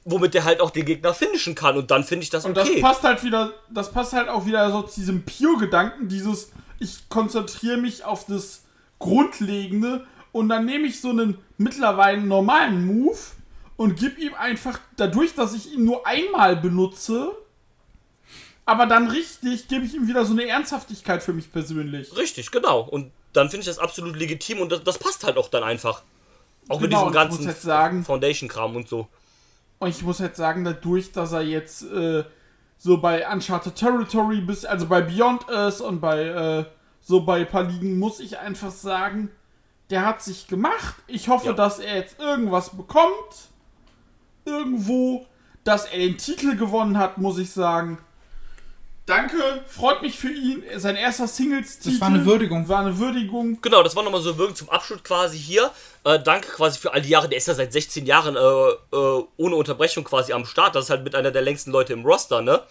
womit der halt auch den Gegner finishen kann und dann finde ich das Und das okay. passt halt wieder, das passt halt auch wieder so zu diesem Pure-Gedanken, dieses, ich konzentriere mich auf das Grundlegende und dann nehme ich so einen mittlerweile normalen Move und gebe ihm einfach, dadurch, dass ich ihn nur einmal benutze, aber dann richtig, gebe ich ihm wieder so eine Ernsthaftigkeit für mich persönlich. Richtig, genau. Und dann finde ich das absolut legitim und das, das passt halt auch dann einfach. Auch mit Genau, diesem und ich ganzen muss jetzt sagen- Foundation-Kram und so. Und ich muss jetzt sagen, dadurch, dass er jetzt äh, so bei Uncharted Territory bis, also bei Beyond ist und bei äh, so bei ein paar Ligen, muss ich einfach sagen, der hat sich gemacht. Ich hoffe, Ja. dass er jetzt irgendwas bekommt. Irgendwo, dass er den Titel gewonnen hat, muss ich sagen. Danke, freut mich für ihn. Sein erster Singles-Titel. Das war eine Würdigung. War eine Würdigung. Genau, das war nochmal so Wirkung zum Abschluss quasi hier. Äh, danke quasi für all die Jahre. Der ist ja seit 16 Jahren äh, äh, ohne Unterbrechung quasi am Start. Das ist halt mit einer der längsten Leute im Roster, ne?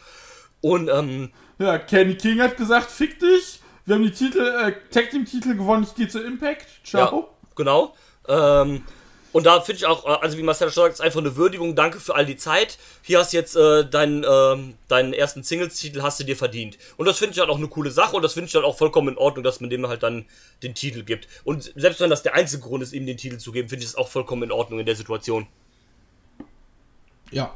Und, ähm, Ja, Kenny King hat gesagt, fick dich. Wir haben die Titel, äh, Tag Team Titel gewonnen, ich gehe zu Impact. Ciao. ja, genau. Ähm, und da finde ich auch, äh, also wie Marcel schon sagt, ist einfach eine Würdigung. Danke für all die Zeit. Hier hast du jetzt äh, deinen, ähm, deinen ersten Singles-Titel hast du dir verdient. Und das finde ich halt auch eine coole Sache und das finde ich halt auch vollkommen in Ordnung, dass man dem halt dann den Titel gibt. Und selbst wenn das der einzige Grund ist, ihm den Titel zu geben, finde ich es auch vollkommen in Ordnung in der Situation. Ja.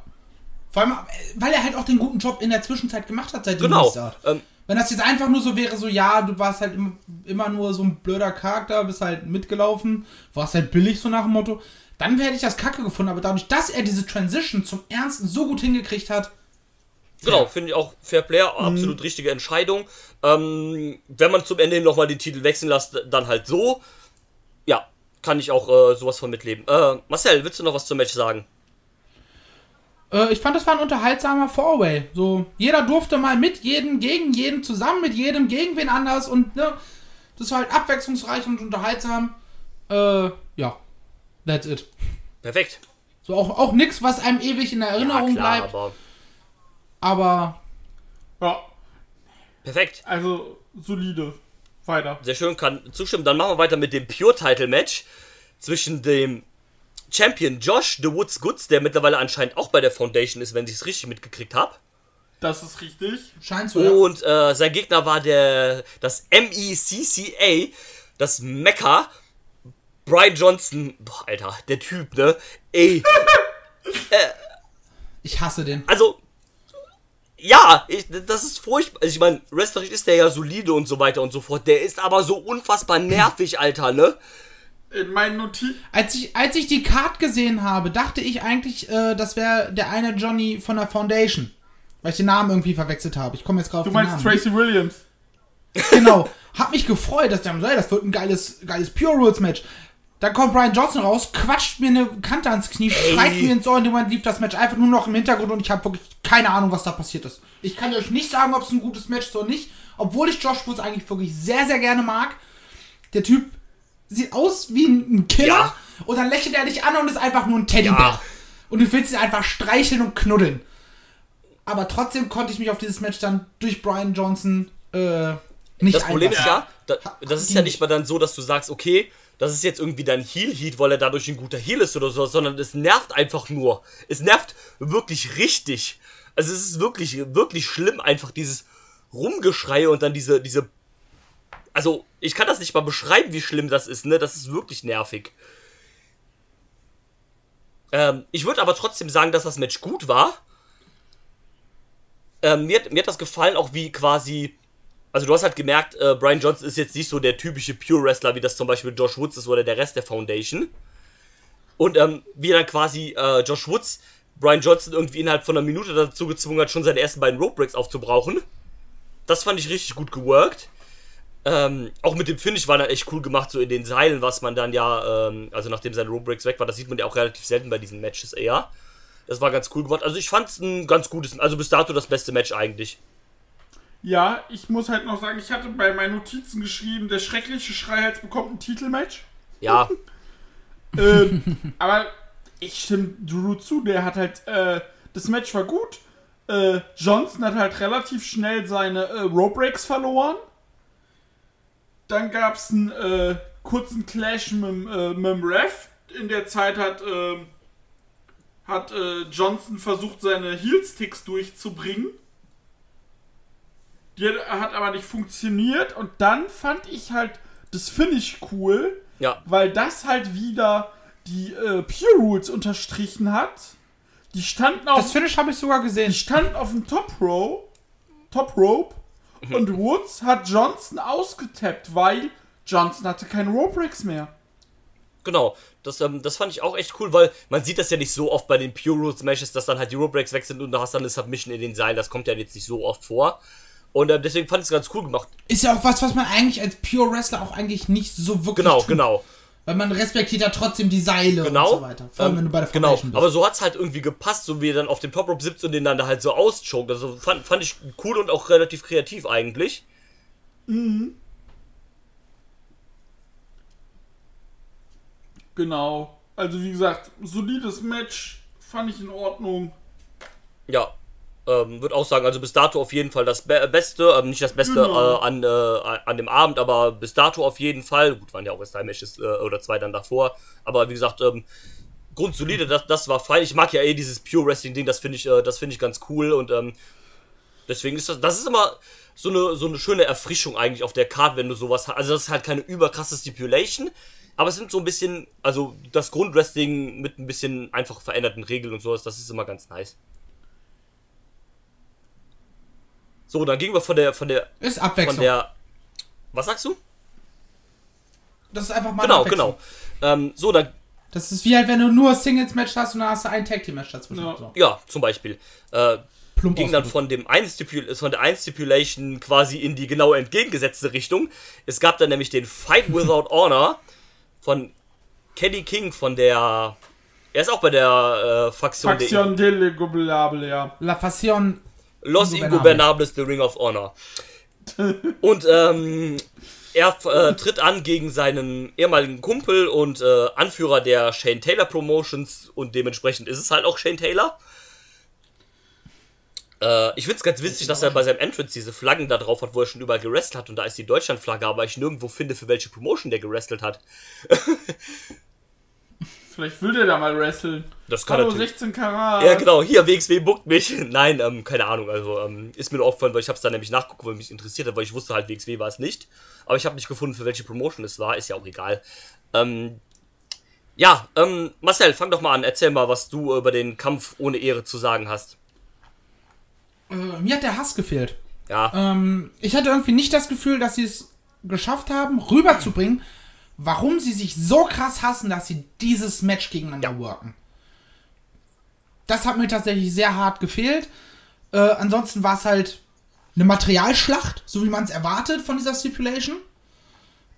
Vor allem, äh, weil er halt auch den guten Job in der Zwischenzeit gemacht hat seit dem Genau. Ähm, Wenn das jetzt einfach nur so wäre, so ja, du warst halt immer, immer nur so ein blöder Charakter, bist halt mitgelaufen, warst halt billig, so nach dem Motto, dann hätte ich das kacke gefunden. Aber dadurch, dass er diese Transition zum Ernsten so gut hingekriegt hat, Genau, finde ich auch Fair Player, Mhm. absolut richtige Entscheidung. Ähm, wenn man zum Ende hin nochmal den Titel wechseln lässt, dann halt so. Ja, kann ich auch äh, sowas von mitleben. Äh, Marcel, willst du noch was zum Match sagen? Äh, ich fand, das war ein unterhaltsamer Four-Way. So, jeder durfte mal mit jedem, gegen jeden, zusammen mit jedem, gegen wen anders und ne, das war halt abwechslungsreich und unterhaltsam. Äh, ja, that's it. Perfekt. So auch, auch nichts, was einem ewig in Erinnerung ja, klar, bleibt, aber aber Ja, perfekt. also solide. Weiter. Sehr schön, kann zustimmen. Dann machen wir weiter mit dem Pure-Title-Match zwischen dem Champion Josh The Woods Goods, der mittlerweile anscheinend auch bei der Foundation ist, wenn ich es richtig mitgekriegt habe. Das ist richtig. scheint so. ja. Und äh, sein Gegner war der das MECCA, das Mecca. Brian Johnson, boah, Alter, der Typ, ne? Ey, Ich hasse den. also ja, ich, das ist furchtbar. Also ich meine, wrestlerisch ist der ja solide und so weiter und so fort. Der ist aber so unfassbar nervig, Alter, ne? In meinen Notizen. Als ich, als ich die Card gesehen habe, dachte ich eigentlich, äh, das wäre der eine Johnny von der Foundation. Weil ich den Namen irgendwie verwechselt habe. Ich komme jetzt gerade auf Du meinst. Tracy Williams. Genau. Hab mich gefreut, dass der hey, das wird ein geiles, geiles Pure Rules Match. Dann kommt Brian Johnson raus, quatscht mir eine Kante ans Knie, schreit mir ins Ohr, in dem Moment lief das Match einfach nur noch im Hintergrund und ich habe wirklich keine Ahnung, was da passiert ist. Ich kann euch nicht sagen, ob es ein gutes Match ist oder nicht, obwohl ich Josh Woods eigentlich wirklich sehr, sehr gerne mag. Der Typ sieht aus wie ein Killer Ja. und dann lächelt er dich an und ist einfach nur ein Teddybär. Ja. Und du willst ihn einfach streicheln und knuddeln. Aber trotzdem konnte ich mich auf dieses Match dann durch Brian Johnson äh, nicht Das Problem ist ja, da, das ist ja nicht mal dann so, dass du sagst, okay, das ist jetzt irgendwie dein Heel-Heat, weil er dadurch ein guter Heel ist oder so, sondern es nervt einfach nur. Es nervt wirklich richtig. Also es ist wirklich, wirklich schlimm, einfach dieses Rumgeschrei und dann diese, diese. Also, ich kann das nicht mal beschreiben, wie schlimm das ist, ne? Das ist wirklich nervig. Ähm, ich würde aber trotzdem sagen, dass das Match gut war. Ähm, mir, hat- mir hat das gefallen, auch wie quasi also du hast halt gemerkt, äh, Brian Johnson ist jetzt nicht so der typische Pure Wrestler, wie das zum Beispiel Josh Woods ist oder der Rest der Foundation. Und ähm, wie dann quasi äh, Josh Woods Brian Johnson irgendwie innerhalb von einer Minute dazu gezwungen hat, schon seine ersten beiden Rope Breaks aufzubrauchen. Das fand ich richtig gut geworkt. Ähm, auch mit dem Finish war dann echt cool gemacht, so in den Seilen, was man dann ja, ähm, also nachdem sein Rope Breaks weg war, das sieht man ja auch relativ selten bei diesen Matches eher. Das war ganz cool gemacht. Also ich fand es ein ganz gutes, also bis dato das beste Match eigentlich. Ja, ich muss halt noch sagen, ich hatte bei meinen Notizen geschrieben, der schreckliche Schreihals bekommt ein Titelmatch. Ja, ähm, aber ich stimme Drew zu, der hat halt, äh, das Match war gut. Äh, Johnson hat halt relativ schnell seine äh, Rope Breaks verloren. Dann gab es einen äh, kurzen Clash mit, dem, äh, mit dem Ref. In der Zeit hat, ähm, hat äh, Johnson versucht, seine Heel-Sticks durchzubringen. Die hat, hat aber nicht funktioniert. Und dann fand ich halt das Finish cool ja. weil das halt wieder die äh, Pure Rules unterstrichen hat. Die standen auf, Das Finish habe ich sogar gesehen. die standen auf dem Top Row, Top Rope und Woods hat Johnson ausgetappt, weil Johnson hatte keine Rope Breaks mehr. Genau, das, ähm, das fand ich auch echt cool, weil man sieht das ja nicht so oft bei den Pure Rules Matches, dass dann halt die Rope Breaks weg sind und du hast dann eine Submission in den Seilen. Das kommt ja jetzt nicht so oft vor. Und ähm, deswegen fand ich es ganz cool gemacht. Ist ja auch was, was man eigentlich als Pure Wrestler auch eigentlich nicht so wirklich Genau, tut. genau. Weil man respektiert ja trotzdem die Seile Genau. und so weiter. Vor allem, Ähm, wenn du bei der genau. Foundation bist. Aber so hat es halt irgendwie gepasst, so wie er dann auf dem Top Rope sitzt und den dann da halt so auschoked. Also fand, fand ich cool und auch relativ kreativ eigentlich. Genau. Also wie gesagt, solides Match, fand ich in Ordnung. Ja. Ähm, würde auch sagen, also bis dato auf jeden Fall das Be Beste, ähm, nicht das Beste Genau. äh, an, äh, an dem Abend, aber bis dato auf jeden Fall. Gut, waren ja auch erst drei Matches äh, oder zwei dann davor, aber wie gesagt, ähm, grundsolide, das, das war fein. Ich mag ja eh dieses Pure Wrestling Ding, das finde ich, äh, das finde ich ganz cool und ähm, deswegen ist das, das ist immer so eine, so eine schöne Erfrischung eigentlich auf der Card, wenn du sowas hast. Also das ist halt keine überkrasse Stipulation, aber es sind so ein bisschen, also das Grundwrestling mit ein bisschen einfach veränderten Regeln und sowas, das ist immer ganz nice. So, dann gingen wir von der, von der, ist von Abwechslung. der, was sagst du? das ist einfach mal Genau, genau. Ähm, so, dann Das ist wie halt, wenn du nur Singles-Match hast und dann hast du ein Tag-Team-Match dazwischen. Ja. So. Ja, zum Beispiel. Äh, plump ging dann von, dem einen Stipul von der einen Stipulation quasi in die genau entgegengesetzte Richtung. Es gab dann nämlich den Fight Without Honor von Kenny King von der. Er ist auch bei der äh, Faktion, Faktion Delegable, ja. La Fassion. Los Ingobernable. Ingobernables, The Ring of Honor. Und ähm, er äh, tritt an gegen seinen ehemaligen Kumpel und äh, Anführer der Shane Taylor Promotions und dementsprechend ist es halt auch Shane Taylor. Äh, ich find's ganz witzig, dass er bei seinem Entrance diese Flaggen da drauf hat, wo er schon überall gerestelt hat und da ist die Deutschlandflagge, aber ich nirgendwo finde, für welche Promotion der gerestelt hat. Vielleicht will der da mal wresteln. Das kann Hallo, natürlich. 16 Karat. Ja, genau, hier, WXW buckt mich. Nein, ähm, keine Ahnung, also ähm, ist mir nur aufgefallen, weil ich hab's da nämlich nachgeguckt, weil mich interessiert hat, weil ich wusste halt, WXW war es nicht. Aber ich habe nicht gefunden, für welche Promotion es war, ist ja auch egal. Ähm, ja, ähm, Marcel, fang doch mal an, erzähl mal, was du über den Kampf ohne Ehre zu sagen hast. Äh, mir hat der Hass gefehlt. Ja, Ähm, ich hatte irgendwie nicht das Gefühl, dass sie es geschafft haben, rüberzubringen, warum sie sich so krass hassen, dass sie dieses Match gegeneinander worken. Das hat mir tatsächlich sehr hart gefehlt. Äh, ansonsten war es halt eine Materialschlacht, so wie man es erwartet von dieser Stipulation.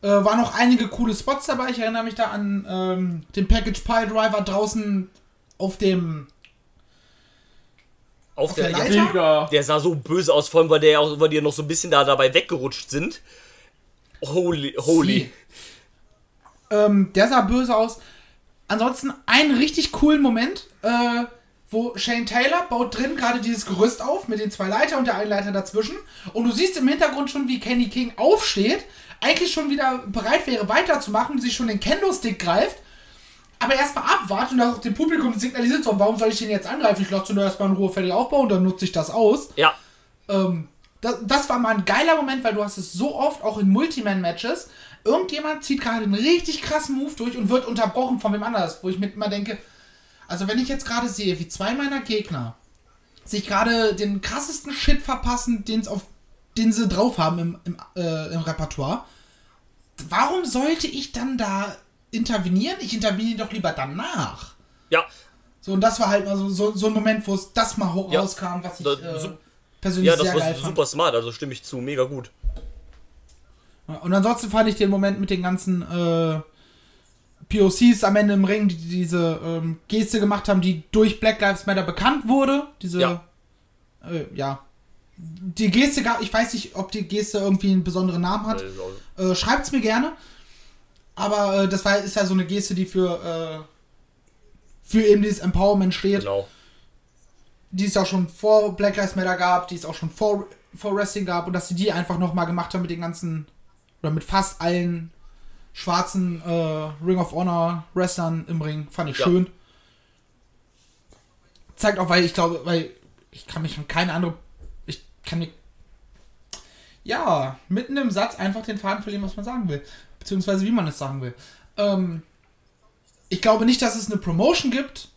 Äh, waren noch einige coole Spots dabei. Ich erinnere mich da an ähm, den Package Pile Driver draußen auf dem auf, auf der, der ja, Leiter? Digga. der sah so böse aus, vor allem, weil, der, ja auch- weil die ja noch so ein bisschen da dabei weggerutscht sind. Holy, holy. Ähm, der sah böse aus. Ansonsten einen richtig coolen Moment, äh, wo Shane Taylor baut drin gerade dieses Gerüst auf mit den zwei Leitern und der einen Leiter dazwischen. Und du siehst im Hintergrund schon, wie Kenny King aufsteht, eigentlich schon wieder bereit wäre weiterzumachen, sich schon den Kendo-Stick greift, aber erstmal abwartet und auch dem Publikum signalisiert so, warum soll ich den jetzt angreifen? Ich lasse nur erstmal in Ruhe fertig aufbauen und dann nutze ich das aus. Ja, Ähm, das, das war mal ein geiler Moment, weil du hast es so oft, auch in Multiman-Matches, irgendjemand zieht gerade einen richtig krassen Move durch und wird unterbrochen von wem anders, wo ich mir immer denke, also wenn ich jetzt gerade sehe, wie zwei meiner Gegner sich gerade den krassesten Shit verpassen, den's auf, den sie drauf haben im, im, äh, im Repertoire, warum sollte ich dann da intervenieren? Ich interveniere doch lieber danach. ja, So, und das war halt mal so, so, so ein Moment, wo es das mal Ja. rauskam, was ich äh, persönlich ja, das sehr war geil fand. super smart, also stimme ich zu, mega gut. Und ansonsten fand ich den Moment mit den ganzen äh, POCs am Ende im Ring, die diese ähm, Geste gemacht haben, die durch Black Lives Matter bekannt wurde. Diese, Ja. Äh, ja. Die Geste gab, ich weiß nicht, ob die Geste irgendwie einen besonderen Namen hat. Äh, schreibt's mir gerne. Aber äh, das war, ist ja so eine Geste, die für, äh, für eben dieses Empowerment steht. genau. Die es auch schon vor Black Lives Matter gab, die es auch schon vor, vor Wrestling gab und dass sie die einfach nochmal gemacht haben mit den ganzen, oder mit fast allen schwarzen äh, Ring of Honor Wrestlern im Ring. Fand ich Ja. schön. Zeigt auch, weil ich glaube, weil ich kann mich an keine andere, ich kann mir, ja, mitten im Satz einfach den Faden verlieren, was man sagen will. Beziehungsweise wie man es sagen will. Ähm, ich glaube nicht, dass es eine Promotion gibt,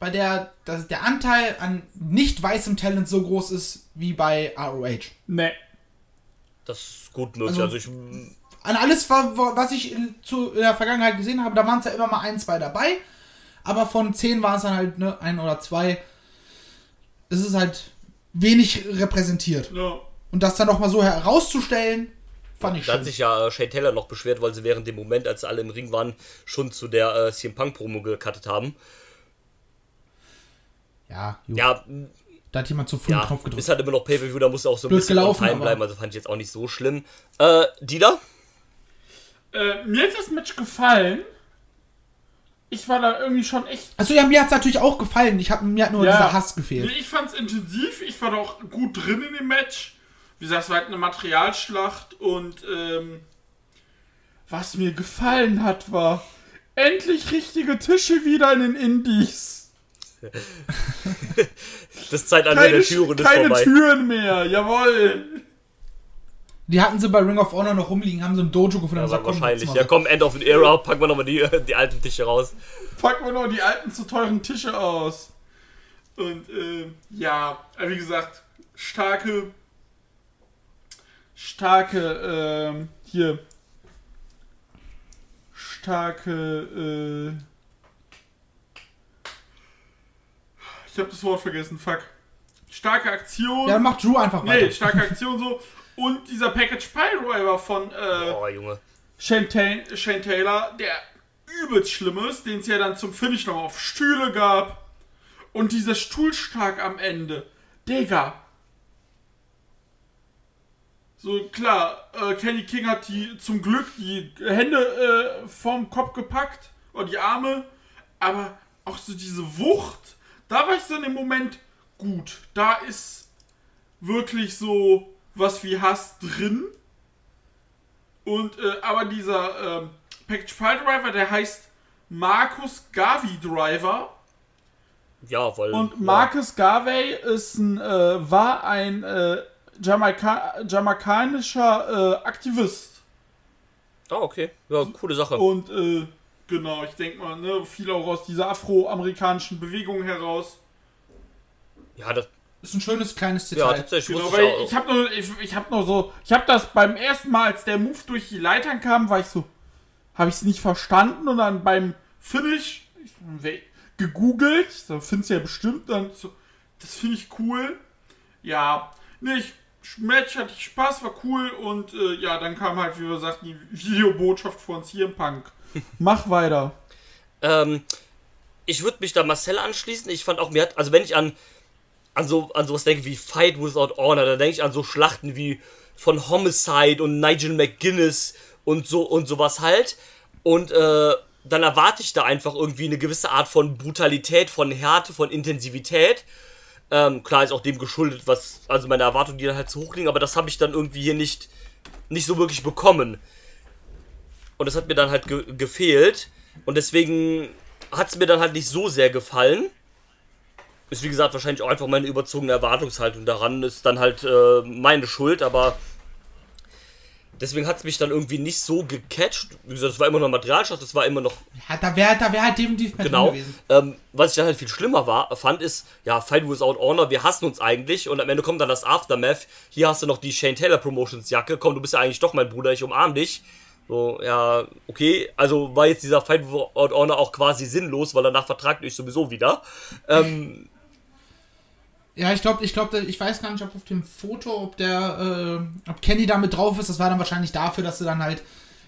bei der dass der Anteil an nicht weißem Talent so groß ist wie bei ROH. Nee. Das ist gut möglich. Also- Also, ich. An alles, wa- wa- was ich in, zu, in der Vergangenheit gesehen habe, da waren es ja immer mal ein, zwei dabei. Aber von zehn waren es dann halt ne, ein oder zwei. Es ist halt wenig repräsentiert. Ja. Und das dann nochmal so herauszustellen, fand ich Da hat schön. sich ja äh, Shane Taylor noch beschwert, weil sie während dem Moment, als alle im Ring waren, schon zu der äh, CM Punk Promo gecuttet haben. Ja, gut. Ja, da hat jemand zu früh ja, einen Knopf gedrückt. ist halt immer noch Pay-Per-View, da muss er auch so ein Blöd bisschen gelaufen, bleiben, also fand ich jetzt auch nicht so schlimm. Äh, Dieter? Äh, mir hat das Match gefallen. Ich war da irgendwie schon echt. Achso, ja, mir hat es natürlich auch gefallen. Ich hab, mir hat nur Ja. dieser Hass gefehlt. Nee, ich fand's intensiv, ich war da auch gut drin in dem Match. Wie gesagt, es war halt eine Materialschlacht und ähm, was mir gefallen hat, war endlich richtige Tische wieder in den Indies. Das Zeitalter Keine, der Türen ist keine vorbei. Türen mehr, jawoll. Die hatten sie bei Ring of Honor noch rumliegen, haben sie im Dojo gefunden. Ja, gesagt, wahrscheinlich. Ja, komm, End of an Era, packen wir nochmal die, die alten Tische raus. Packen wir nur die alten zu teuren Tische aus. Und ähm, ja, äh, wie gesagt, starke, starke, ähm, hier, starke, äh, ich habe das Wort vergessen, fuck. starke Aktion. Ja, dann macht Drew einfach weiter. nee, starke Aktion so. Und dieser Package Piledriver von äh, Oh, Junge. Shane, Ta- Shane Taylor, der übelst schlimm ist, den es ja dann zum Finish noch auf Stühle gab. Und dieser Stuhlschlag am Ende. Digga. So, klar, äh, Kenny King hat die zum Glück die Hände äh, vom Kopf gepackt. Oder die Arme. Aber auch so diese Wucht. Da war ich so in dem Moment gut. Da ist wirklich so was wie Hass drin. Und, äh, aber dieser ähm, Package File Driver, der heißt Markus Gavi Driver. Ja, weil. Und Marcus Garvey ist ein, äh, war ein äh, Jamaika jamaikanischer äh, Aktivist. Ja. Ah, okay. Ja, coole Sache. Und äh, genau, ich denke mal, ne, viel auch aus dieser afroamerikanischen Bewegung heraus. Ja, das. Ist ein schönes kleines Ja, Detail. tatsächlich. Genau, weil auch. ich habe nur, ich, ich habe nur so, ich habe das beim ersten Mal, als der Move durch die Leitern kam, war ich so, habe ich es nicht verstanden und dann beim Finish ich, gegoogelt, da findest du ja bestimmt, dann so, das finde ich cool. Ja, ne, ich, Match hatte ich Spaß, war cool und äh, ja, dann kam halt, wie wir sagten, die Videobotschaft von CM Punk. Mach weiter. Ähm, ich würde mich da Marcel anschließen. Ich fand auch, mir hat, also wenn ich an, an so an sowas denke wie Fight Without Honor, dann denke ich an so Schlachten wie von Homicide und Nigel McGuinness und so und sowas halt. Und äh, dann erwarte ich da einfach irgendwie eine gewisse Art von Brutalität, von Härte, von Intensivität. Ähm, klar ist auch dem geschuldet, was, also meine Erwartungen, die dann halt zu hoch liegen, aber das habe ich dann irgendwie hier nicht, nicht so wirklich bekommen. Und das hat mir dann halt ge gefehlt. Und deswegen hat es mir dann halt nicht so sehr gefallen. Ist wie gesagt wahrscheinlich auch einfach meine überzogene Erwartungshaltung daran. Ist dann halt äh, meine Schuld, aber deswegen hat es mich dann irgendwie nicht so gecatcht. Wie gesagt, es war immer noch Materialstoff, das war immer noch Ja, da wäre da wär halt definitiv mehr Genau. gewesen. Ähm, was ich dann halt viel schlimmer war, fand, ist, ja, Fight Without Honor, wir hassen uns eigentlich und am Ende kommt dann das Aftermath. Hier hast du noch die Shane Taylor Promotions Jacke. Komm, du bist ja eigentlich doch mein Bruder, ich umarm dich. So, ja, okay. Also war jetzt dieser Fight Without Honor auch quasi sinnlos, weil danach vertragt euch sowieso wieder. Ähm, Ja, ich glaube, ich glaube, ich weiß gar nicht, ob auf dem Foto, ob der, äh, ob Kenny da mit drauf ist. Das war dann wahrscheinlich dafür, dass sie dann halt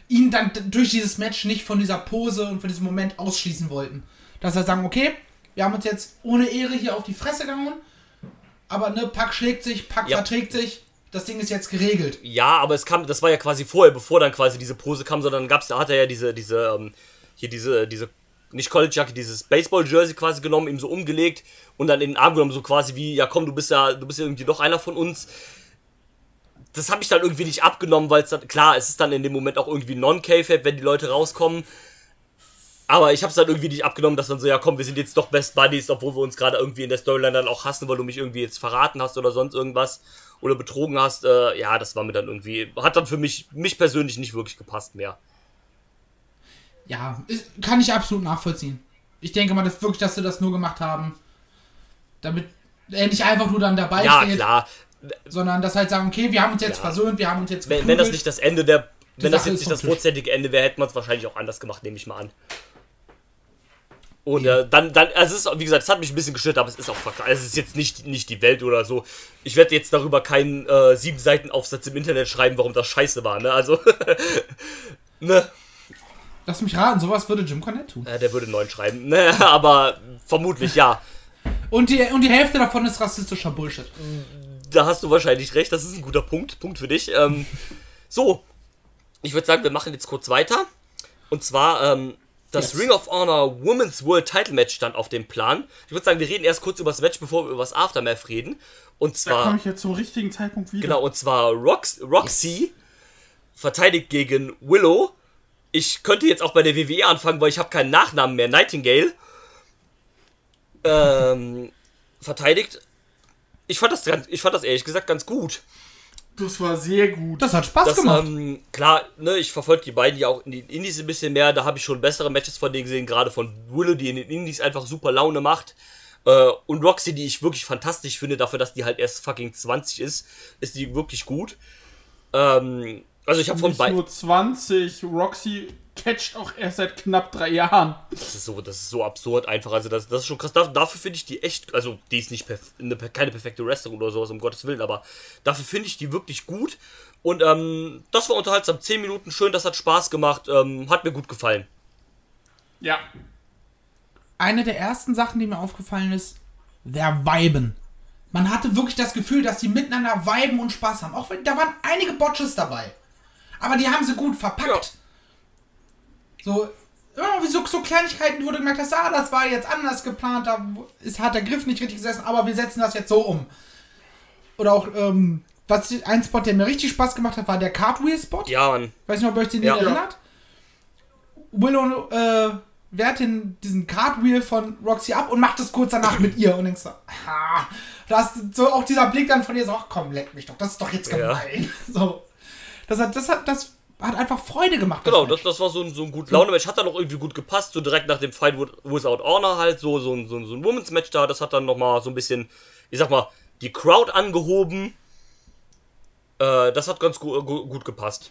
ihn dann durch dieses Match nicht von dieser Pose und von diesem Moment ausschließen wollten. Dass sie sagen, okay, wir haben uns jetzt ohne Ehre hier auf die Fresse gehauen, aber ne, Pack schlägt sich, Pack Ja. verträgt sich, das Ding ist jetzt geregelt. ja, aber es kam, das war ja quasi vorher, bevor dann quasi diese Pose kam, sondern gab's, da hat er ja diese, diese, ähm, hier diese, diese, nicht College-Jacke, dieses Baseball-Jersey quasi genommen, ihm so umgelegt und dann in den Arm genommen, so quasi wie, ja komm, du bist ja, du bist ja irgendwie doch einer von uns. Das habe ich dann irgendwie nicht abgenommen, weil es dann, klar, es ist dann in dem Moment auch irgendwie non-K-Fab, wenn die Leute rauskommen. Aber ich habe es dann irgendwie nicht abgenommen, dass dann so, ja komm, wir sind jetzt doch Best Buddies, obwohl wir uns gerade irgendwie in der Storyline dann auch hassen, weil du mich irgendwie jetzt verraten hast oder sonst irgendwas oder betrogen hast. Äh, ja, das war mir dann irgendwie, hat dann für mich, mich persönlich nicht wirklich gepasst mehr. Ja, kann ich absolut nachvollziehen. Ich denke mal, dass wirklich, dass sie das nur gemacht haben, damit er nicht einfach nur dann dabei Ja, steht, klar. sondern dass halt sagen, okay, wir haben uns jetzt Ja. versöhnt, wir haben uns jetzt Wenn, wenn das nicht das Ende der, wenn das jetzt nicht das vorzeitige Ende wäre, hätte man es wahrscheinlich auch anders gemacht, nehme ich mal an. Und äh, dann, dann, also es ist, wie gesagt, es hat mich ein bisschen gestört, aber es ist auch verkehrt. Es ist jetzt nicht, nicht die Welt oder so. Ich werde jetzt darüber keinen äh, sieben Seiten Aufsatz im Internet schreiben, warum das scheiße war, ne? Also, ne? Lass mich raten, sowas würde Jim Cornette tun. Äh, der würde neuen schreiben, ne? Aber vermutlich ja. Und die, und die Hälfte davon ist rassistischer Bullshit. Da hast du wahrscheinlich recht, das ist ein guter Punkt. Punkt für dich. Ähm, so, ich würde sagen, wir machen jetzt kurz weiter. Und zwar, ähm, das Yes. Ring of Honor Women's World Title Match stand auf dem Plan. Ich würde sagen, wir reden erst kurz über das Match, bevor wir über das Aftermath reden. Und Da zwar, komme ich jetzt zum richtigen Zeitpunkt wieder. genau, und zwar Rox Roxy verteidigt gegen Willow. Ich könnte jetzt auch bei der WWE anfangen, weil ich habe keinen Nachnamen mehr. Nightingale. Ähm, verteidigt. Ich fand das ganz, ich fand das ehrlich gesagt ganz gut. Das war sehr gut. Das hat Spaß Das, gemacht. ähm, klar, ne, ich verfolge die beiden ja auch in den Indies ein bisschen mehr. Da habe ich schon bessere Matches von denen gesehen, gerade von Willow, die in den Indies einfach super Laune macht. Äh, und Roxy, die ich wirklich fantastisch finde, dafür, dass die halt erst fucking 20 ist, ist die wirklich gut. Ähm, also ich habe von beiden. nur 20, Roxy catcht auch erst seit knapp drei Jahren. Das ist so, das ist so absurd einfach. Also das, das ist schon krass. Da, dafür finde ich die echt, also die ist nicht perf eine, keine perfekte Wrestling oder sowas, um Gottes Willen, aber dafür finde ich die wirklich gut. Und ähm, das war unterhaltsam. 10 Minuten schön, das hat Spaß gemacht. Ähm, hat mir gut gefallen. Ja. Eine der ersten Sachen, die mir aufgefallen ist, der Weiben. Man hatte wirklich das Gefühl, dass die miteinander viben und Spaß haben. Auch wenn da waren einige Botches dabei. Aber die haben sie gut verpackt. So, irgendwie so, so Kleinigkeiten, wo du gemerkt hast, ah, das war jetzt anders geplant, da ist, hat der Griff nicht richtig gesessen, aber wir setzen das jetzt so um. Oder auch, ähm, was ein Spot, der mir richtig Spaß gemacht hat, war der Cartwheel-Spot. Ja, Mann. Weiß nicht, ob ihr euch den Ja. erinnert. Willow äh, wehrt den, diesen Cartwheel von Roxy ab und macht es kurz danach mit ihr und denkst so, ah, das so auch dieser Blick dann von ihr so, ach komm, leck mich doch, das ist doch jetzt Ja. gemein. So. Das hat, das hat, das hat einfach Freude gemacht. Genau, das, das war so ein, so ein gut Laune-Match. Hat dann auch irgendwie gut gepasst. So direkt nach dem Fight with- Without Honor halt. So, so, ein- so, ein- so ein Women's-Match da. Das hat dann nochmal so ein bisschen, ich sag mal, die Crowd angehoben. Äh, das hat ganz gu gu gut gepasst.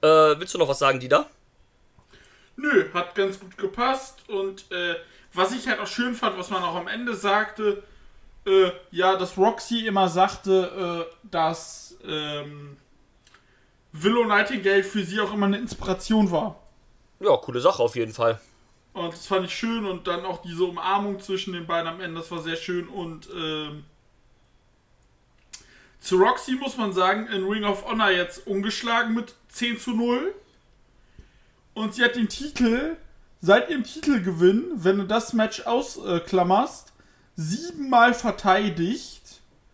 Äh, willst du noch was sagen, Dieter? Nö, hat ganz gut gepasst. Und äh, was ich halt auch schön fand, was man auch am Ende sagte, äh, ja, dass Roxy immer sagte, äh, dass ähm, Willow Nightingale für sie auch immer eine Inspiration war. Ja, coole Sache auf jeden Fall. Und das fand ich schön und dann auch diese Umarmung zwischen den beiden am Ende, das war sehr schön und ähm, zu Roxy muss man sagen, in Ring of Honor jetzt ungeschlagen mit 10 zu 0. Und sie hat den Titel seit ihrem Titelgewinn, wenn du das Match ausklammerst, siebenmal verteidigt.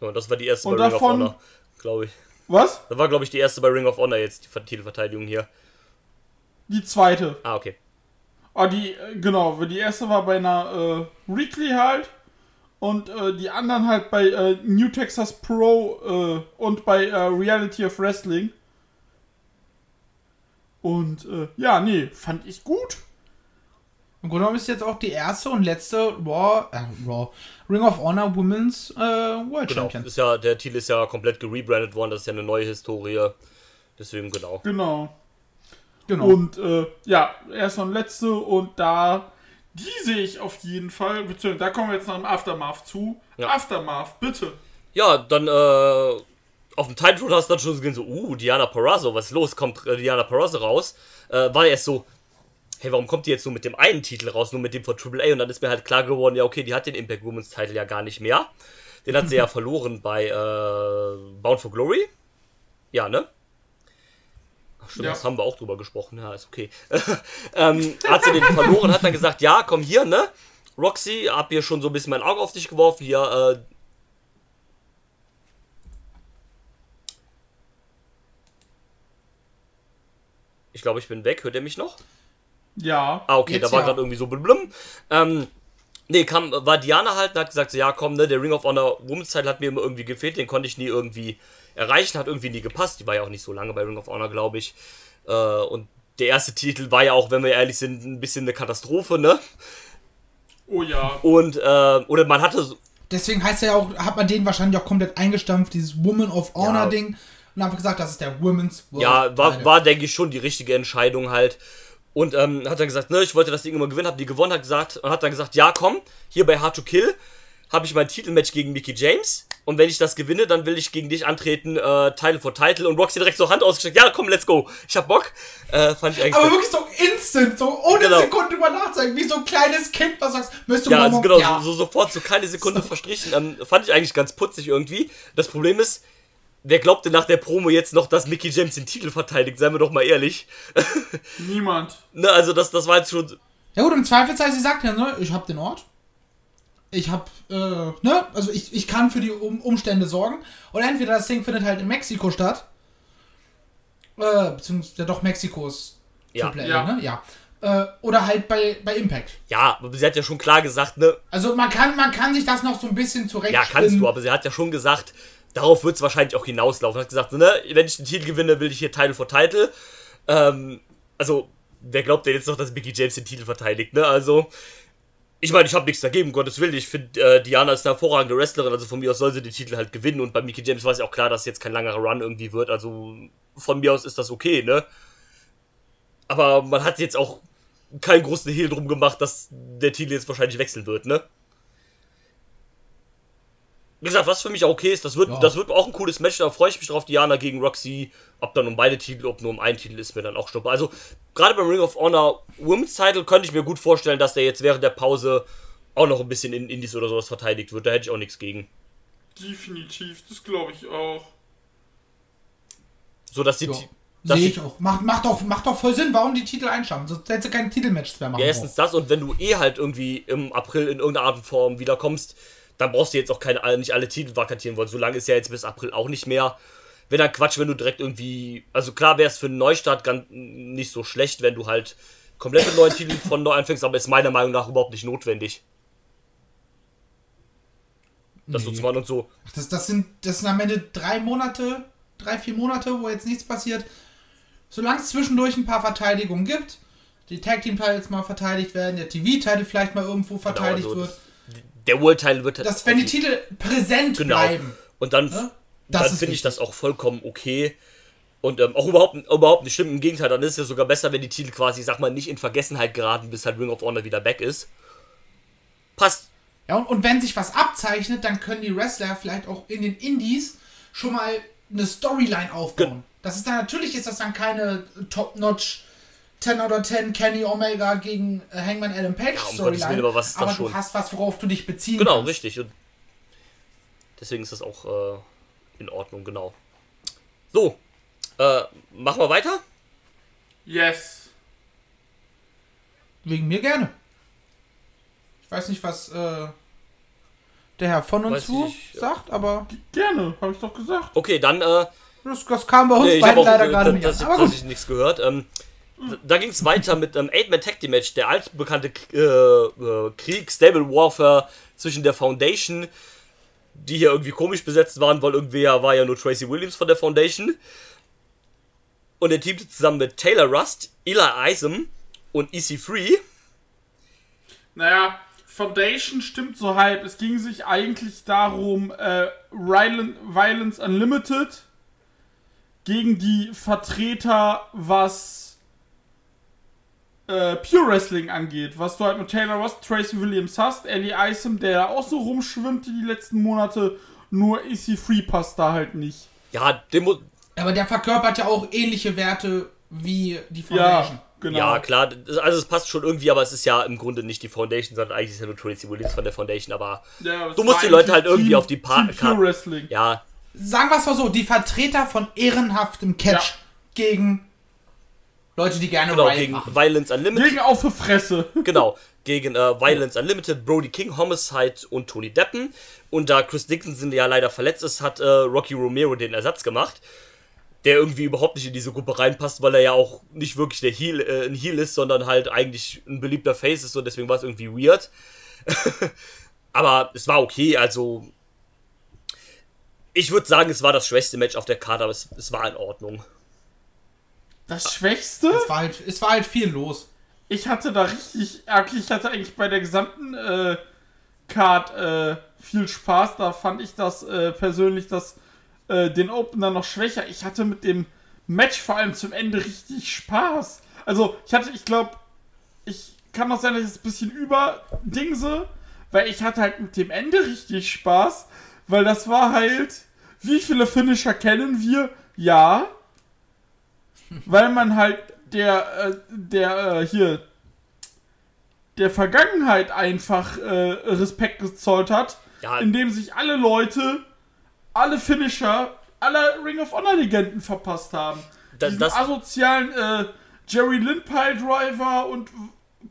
Ja, das war die erste Und Ring of davon- Honor, glaube ich. Was? Das war, glaube ich, die erste bei Ring of Honor jetzt, die Ver- Titelverteidigung hier. Die zweite. Ah, okay. Ah, die, äh, genau, weil die erste war bei einer äh, Weekly halt und äh, die anderen halt bei äh, New Texas Pro äh, und bei äh, Reality of Wrestling. Und äh, ja, nee, fand ich gut. Im Grunde genommen ist jetzt auch die erste und letzte Raw, äh, Raw Ring of Honor Women's äh, World Genau. Champion. Ist ja, der Titel ist ja komplett gerebrandet worden. Das ist ja eine neue Historie. Deswegen, genau. Genau. Genau. Und äh, ja, erste und letzte und da, die sehe ich auf jeden Fall, beziehungsweise da kommen wir jetzt noch im Aftermath zu. Ja. Aftermath, bitte. Ja, dann äh, auf dem Title Road hast du dann schon gesehen, so, uh, Diana Perazzo, was ist los? Kommt äh, Diana Perazzo raus? Äh, war erst so, hey, warum kommt die jetzt nur mit dem einen Titel raus, nur mit dem von AAA? Und dann ist mir halt klar geworden, ja, okay, die hat den Impact Women's Title ja gar nicht mehr. Den hat sie ja verloren bei äh, Bound for Glory. Ja, ne? Ach, stimmt, Ja. das haben wir auch drüber gesprochen, ja, ist okay. ähm, hat sie den verloren, hat dann gesagt, ja, komm hier, ne? Roxy, hab hier schon so ein bisschen mein Auge auf dich geworfen, hier, äh, Ich glaube, ich bin weg. Hört ihr mich noch? Ja. Ah, okay, Jetzt da war ja. gerade irgendwie so blum. Ähm, nee, kam, war Diana halt und hat gesagt, so, ja komm, ne, der Ring of Honor Women's Title hat mir immer irgendwie gefehlt, den konnte ich nie irgendwie erreichen, hat irgendwie nie gepasst. Die war ja auch nicht so lange bei Ring of Honor, glaube ich. Äh, und der erste Titel war ja auch, wenn wir ehrlich sind, ein bisschen eine Katastrophe, ne? Oh ja. Und, äh, oder man hatte so, Deswegen heißt er ja auch, hat man den wahrscheinlich auch komplett eingestampft, dieses Woman of Honor Ja. Ding. Und einfach gesagt, das ist der Women's World Ja, war, war denke ich, schon die richtige Entscheidung halt. Und ähm, hat dann gesagt, ne, ich wollte das Ding immer gewinnen, hab die gewonnen, hat gesagt, und hat dann gesagt, ja, komm, hier bei Hard to Kill habe ich mein Titelmatch gegen Mickey James. Und wenn ich das gewinne, dann will ich gegen dich antreten, äh, Title for Title. Und Roxy direkt so Hand ausgestreckt, ja, komm, let's go. Ich hab Bock. Äh, fand ich eigentlich. Aber wirklich so instant, so ohne Genau. Sekunde drüber nachzudenken, wie so ein kleines Kind, was sagst, möchtest du ja, also genau, ja. So, so sofort, so keine Sekunde verstrichen. Ähm, fand ich eigentlich ganz putzig irgendwie. Das Problem ist, wer glaubte nach der Promo jetzt noch, dass Mickey James den Titel verteidigt? Seien wir doch mal ehrlich. Niemand. ne, also das, das war jetzt schon Ja gut, im Zweifelsfall, sie sagt ja, ne, ich hab den Ort. Ich hab, äh, ne, also ich, ich kann für die um Umstände sorgen. Und entweder das Ding findet halt in Mexiko statt. Äh, beziehungsweise ja, doch Mexikos Ja. Triple A, Ja. ne? Ja. Äh, oder halt bei, bei Impact. Ja, aber sie hat ja schon klar gesagt, ne? Also man kann, man kann sich das noch so ein bisschen zurecht Ja, kannst du, aber sie hat ja schon gesagt, darauf wird es wahrscheinlich auch hinauslaufen. Hat gesagt, ne, wenn ich den Titel gewinne, will ich hier Title for Title. Ähm, also, wer glaubt denn jetzt noch, dass Mickey James den Titel verteidigt, ne? Also, ich meine, ich habe nichts dagegen, um Gottes Willen. Ich finde, äh, Diana ist eine hervorragende Wrestlerin, also von mir aus soll sie den Titel halt gewinnen. Und bei Mickey James war es ja auch klar, dass jetzt kein langer Run irgendwie wird. Also, von mir aus ist das okay, ne? Aber man hat jetzt auch keinen großen Hehl drum gemacht, dass der Titel jetzt wahrscheinlich wechseln wird, ne? Wie gesagt, was für mich auch okay ist, das wird, Ja. das wird auch ein cooles Match, da freue ich mich drauf, Diana gegen Roxy. Ob dann um beide Titel, ob nur um einen Titel, ist mir dann auch schnuppe. Also, gerade beim Ring of Honor Women's Title könnte ich mir gut vorstellen, dass der jetzt während der Pause auch noch ein bisschen in Indies oder sowas verteidigt wird. Da hätte ich auch nichts gegen. Definitiv, das glaube ich auch. So dass die. Ja. Sehe ich auch. Macht, macht, doch, macht doch voll Sinn, warum die Titel einschaffen. Sonst hätte sie keine Titelmatches mehr machen. Ja, erstens das und wenn du eh halt irgendwie im April in irgendeiner Art und Form wiederkommst, dann brauchst du jetzt auch keine, nicht alle Titel vakantieren wollen. So lange ist ja jetzt bis April auch nicht mehr. Wenn dann Quatsch, wenn du direkt irgendwie, also klar wäre es für einen Neustart ganz, nicht so schlecht, wenn du halt komplette neuen Titel von neu anfängst, aber ist meiner Meinung nach überhaupt nicht notwendig. Das Nee. so und so. Ach, Das, das, sind, das sind am Ende drei Monate, drei, vier Monate, wo jetzt nichts passiert. Solange es zwischendurch ein paar Verteidigungen gibt, die Tag Team Titles mal verteidigt werden, der TV-Titel vielleicht mal irgendwo verteidigt also wird, Der Title wird dass wenn die Titel präsent Genau. bleiben. Und dann, Ne? Das dann finde ich das auch vollkommen okay. Und ähm, auch überhaupt, überhaupt nicht schlimm. Im Gegenteil, dann ist es ja sogar besser, wenn die Titel quasi, sag mal, nicht in Vergessenheit geraten, bis halt Ring of Honor wieder back ist. Passt. Ja, und, und wenn sich was abzeichnet, dann können die Wrestler vielleicht auch in den Indies schon mal eine Storyline aufbauen. Das ist dann natürlich ist das dann keine Top-Notch 10 oder 10 Kenny Omega gegen äh, Hangman Adam Page Ja, um Storyline. Willen, aber was aber du hast was, worauf du dich beziehen Genau, kannst. richtig. Und deswegen ist das auch äh, in Ordnung, genau. So, äh, machen wir weiter? Yes. Wegen mir gerne. Ich weiß nicht, was äh, der Herr von Weiß ich zu nicht, ja. sagt, aber Gerne, habe ich doch gesagt. Okay, dann, äh, das, das kam bei uns Nee, ich beiden auch leider gerade nicht das, an. das, Aber gut. ich nichts gehört. Ähm, da ging es weiter mit einem Eight-Man Tag Team Match, der altbekannte äh, äh, Krieg, Stable Warfare zwischen der Foundation, die hier irgendwie komisch besetzt waren, weil irgendwer war ja nur Tracy Williams von der Foundation. Und er teamte zusammen mit Taylor Rust, Eli Isom und EC3. Naja, Foundation stimmt so halb. Es ging sich eigentlich darum, äh, Violence Unlimited gegen die Vertreter, was äh, Pure Wrestling angeht. Was du halt mit Taylor Ross, Tracy Williams hast, Ellie Isom, der auch so rumschwimmte die letzten Monate, nur EC3 passt da halt nicht. Ja, dem mu- aber der verkörpert ja auch ähnliche Werte wie die Foundation. Ja, genau. Ja, klar, also es passt schon irgendwie, aber es ist ja im Grunde nicht die Foundation, sondern eigentlich ist ja nur Tracy Williams von der Foundation, aber Ja, Du musst die Leute halt irgendwie Team- auf die Pa- Team Karte- Pure Wrestling. ja, Sagen wir es mal so, die Vertreter von ehrenhaftem Catch Ja. gegen Leute, die gerne genau, gegen machen. Violence Unlimited. Gegen auf die Fresse. Genau, gegen äh, Violence Unlimited, Brody King, Homicide und Tony Deppen. Und da Chris Dickinson ja leider verletzt ist, hat äh, Rocky Romero den Ersatz gemacht. Der irgendwie überhaupt nicht in diese Gruppe reinpasst, weil er ja auch nicht wirklich der Heel, äh, ein Heel ist, sondern halt eigentlich ein beliebter Face ist und deswegen war es irgendwie weird. aber es war okay, also. Ich würde sagen, es war das schwächste Match auf der Karte, aber es, es war in Ordnung. Das Schwächste? Es war, halt, es war halt viel los. ich hatte da richtig, ich hatte eigentlich bei der gesamten äh, Card äh, viel Spaß. Da fand ich das äh, persönlich das, äh, den Opener noch schwächer. Ich hatte mit dem Match vor allem zum Ende richtig Spaß. Also ich hatte, ich glaube, ich kann auch sein, dass ich es ein bisschen überdingse, weil ich hatte halt mit dem Ende richtig Spaß, weil das war halt, wie viele Finisher kennen wir? Ja. Weil man halt der, äh, der, äh, hier, der Vergangenheit einfach äh, Respekt gezollt hat, Ja. indem sich alle Leute, alle Finisher, aller Ring of Honor Legenden verpasst haben. Da- Diesen das- asozialen äh, Jerry Lynn Pile Driver und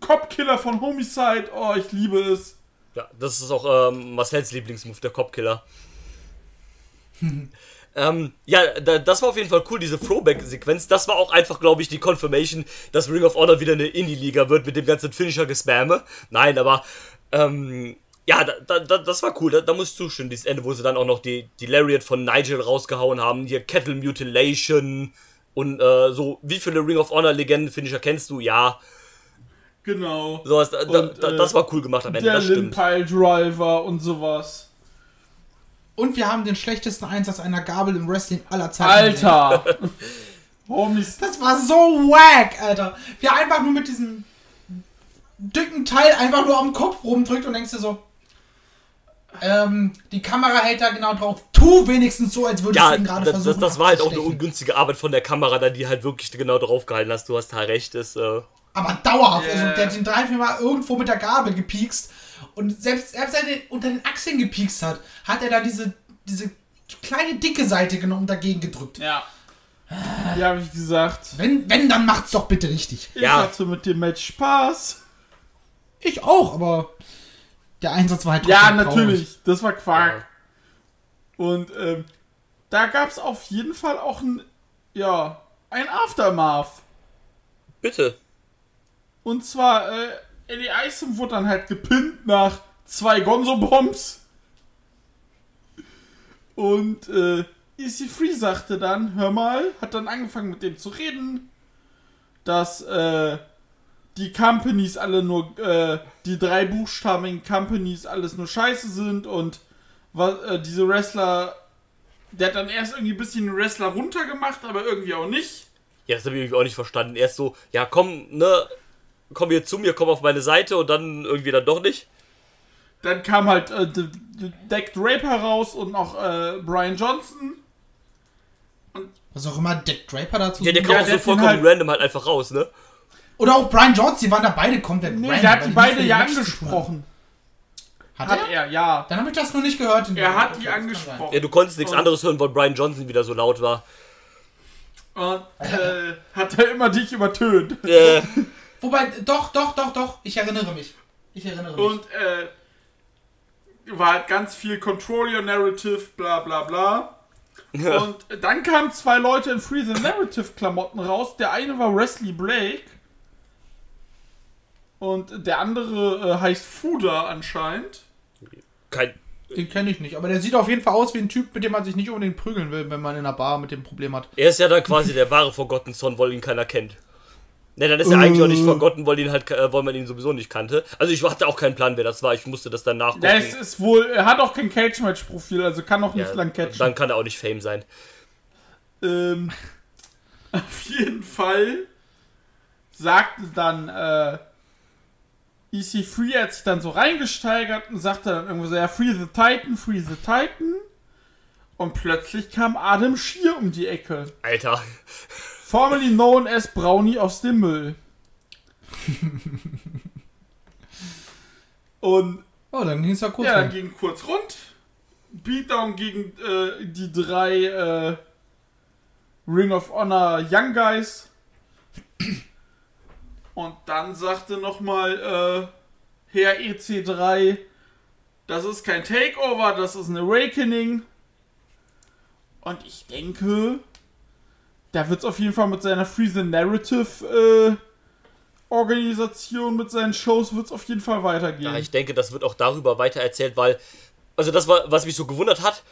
Copkiller von Homicide, oh, ich liebe es. Ja, das ist auch ähm, Marcells Lieblingsmove, der Copkiller. ähm, ja, da, das war auf jeden Fall cool, diese Throwback-Sequenz. Das war auch einfach, glaube ich, die Confirmation, dass Ring of Honor wieder eine Indie-Liga wird mit dem ganzen Finisher-Gespamme. Nein, aber ähm, ja, da, da, da, das war cool. Da, da muss ich zustimmen, dieses Ende, wo sie dann auch noch die, die Lariat von Nigel rausgehauen haben. Hier Kettle Mutilation und äh, so. Wie viele Ring of Honor-Legenden-Finisher kennst du? Ja, Genau. sowas. Da, da, Und, äh, das war cool gemacht am Ende, Der das Lynn stimmt. Pile Driver und sowas. Und wir haben den schlechtesten Einsatz einer Gabel im Wrestling aller Zeiten. Alter! Homies. Das war so wack, Alter. Wie er einfach nur mit diesem dicken Teil einfach nur am Kopf rumdrückt und denkst dir so, ähm, die Kamera hält da genau drauf. Tu wenigstens so, als würdest Ja, du ihn gerade versuchen. das, das war halt auch eine ungünstige Arbeit von der Kamera, da die halt wirklich genau drauf gehalten hast. Du hast da recht, ist. Äh, Aber dauerhaft. Also Yeah. der hat den drei, vier Mal irgendwo mit der Gabel gepiekst. Und selbst, selbst als er unter den Achseln gepiekst hat, hat er da diese, diese kleine dicke Seite genommen und dagegen gedrückt. Ja. Ja, habe ich gesagt. Wenn, wenn, dann macht's doch bitte richtig. Ich Ja. hatte mit dem Match Spaß. Ich auch, aber der Einsatz war halt Ja, natürlich. Das war Quark. Ja. Und ähm, da gab es auf jeden Fall auch ein, ja, ein Aftermath. bitte. Und zwar, äh, Eddie Isom wurde dann halt gepinnt nach zwei Gonzo-Bombs. Und äh, Easy Free sagte dann, hör mal, hat dann angefangen mit dem zu reden, dass äh, die Companies alle nur, äh, die drei buchstabigen Companies alles nur scheiße sind und was, äh, diese Wrestler, der hat dann erst irgendwie ein bisschen den Wrestler runtergemacht, aber irgendwie auch nicht. Ja, das habe ich auch nicht verstanden. Erst so, ja, komm, ne, komm hier zu mir, komm auf meine Seite und dann irgendwie dann doch nicht. Dann kam halt äh, Deck Draper raus und noch äh, Brian Johnson. Was auch immer Dick Draper dazu Ja, der kam Ja, auch so vollkommen halt- random halt einfach raus, ne? Oder auch Brian Jones, die waren da beide komplett Nee, random, der hat die beide ja angesprochen. Hat, Hat er? er, ja. Dann habe ich das nur nicht gehört. in Er hat Okay, die angesprochen. Ja, du konntest nichts anderes hören, weil Brian Johnson wieder so laut war. Und äh, hat er immer dich übertönt. Sein. Wobei, doch, doch, doch, doch, ich erinnere mich. Ich erinnere mich. Und äh, war halt ganz viel Control Your Narrative, bla bla bla. Und dann kamen zwei Leute in Free the Narrative Klamotten raus. Der eine war Wesley Blake. Und der andere äh, heißt Fuda anscheinend. kein, Den kenne ich nicht, aber der sieht auf jeden Fall aus wie ein Typ, mit dem man sich nicht unbedingt prügeln will, wenn man in einer Bar mit dem Problem hat. er ist ja dann quasi der wahre Forgotten Son, weil ihn keiner kennt. Ne, dann ist er eigentlich auch nicht Forgotten, weil, ihn halt, äh, weil man ihn sowieso nicht kannte. Also ich hatte auch keinen Plan, wer das war. Ich musste das dann nachgucken. Der ist, ist wohl, er hat auch kein Cage-Match-Profil, also kann auch nicht Ja, lang catchen. Dann kann er auch nicht Fame sein. Ähm, auf jeden Fall sagte dann äh, EC3 hat sich dann so reingesteigert und sagte dann irgendwo so, ja, Free the Titan, Free the Titan. Und plötzlich kam Adam Schier um die Ecke. Alter. Formerly known as Brownie aus dem Müll. und Oh, dann ging es ja kurz. ja, dann ging kurz rund. Beatdown gegen äh, die drei äh, Ring of Honor Young Guys. Und dann sagte nochmal äh, Herr EC3, das ist kein Takeover, das ist ein Awakening. Und ich denke, da wird es auf jeden Fall mit seiner Free the Narrative äh, Organisation, mit seinen Shows, wird es auf jeden Fall weitergehen. Ja, ich denke, das wird auch darüber weiter erzählt, weil, also das war, was mich so gewundert hat,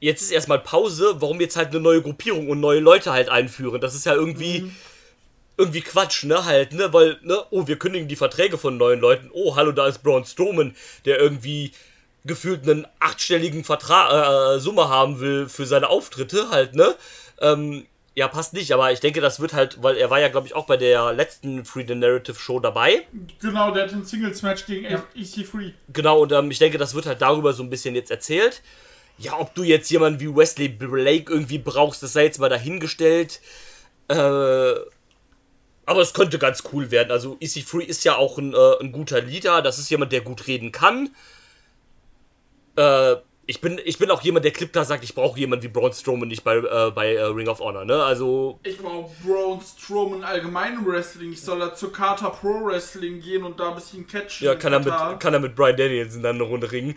jetzt ist erstmal Pause, warum jetzt halt eine neue Gruppierung und neue Leute halt einführen. Das ist ja irgendwie, irgendwie Quatsch, ne, halt, ne, weil, ne, oh, wir kündigen die Verträge von neuen Leuten, oh, hallo, da ist Braun Strowman, der irgendwie gefühlt einen achtstelligen Vertrag, äh, Summe haben will für seine Auftritte, halt, ne, ähm, ja, passt nicht, aber ich denke, das wird halt, weil er war ja, glaube ich, auch bei der letzten Free the Narrative Show dabei. Genau, der hat ein Singles-Match gegen Ja. EC3. Genau, und ähm, ich denke, das wird halt darüber so ein bisschen jetzt erzählt. Ja, ob du jetzt jemanden wie Wesley Blake irgendwie brauchst, das sei jetzt mal dahingestellt. Äh, aber es könnte ganz cool werden. Also EC3 ist ja auch ein, äh, ein guter Leader, das ist jemand, der gut reden kann. Äh, ich bin, ich bin auch jemand, der klipp klar sagt, ich brauche jemanden wie Braun Strowman nicht bei, äh, bei äh, Ring of Honor, ne? Also, Ich brauche Braun Strowman allgemein im Wrestling. Ich soll da zur Carter Pro Wrestling gehen und da ein bisschen catchen. ja, kann er, Katar. mit, kann er mit Brian Danielson dann eine Runde ringen.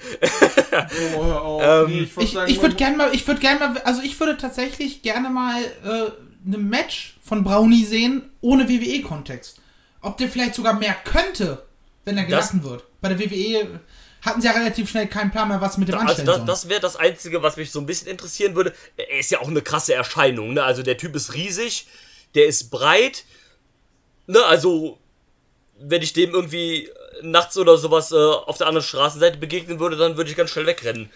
Oh, hör auf. Ähm, nee, ich Ich, ich würde gerne mal, ich würde gerne mal, also ich würde tatsächlich gerne mal äh, eine Match von Brownie sehen, ohne WWE-Kontext. Ob der vielleicht sogar mehr könnte, wenn er gelassen wird. Bei der WWE hatten sie ja relativ schnell keinen Plan mehr, was mit dem Also anstellen das, sollen. das wäre das Einzige, was mich so ein bisschen interessieren würde. Er ist ja auch eine krasse Erscheinung, ne? Also der Typ ist riesig, der ist breit, ne? Also wenn ich dem irgendwie nachts oder sowas äh, auf der anderen Straßenseite begegnen würde, dann würde ich ganz schnell wegrennen.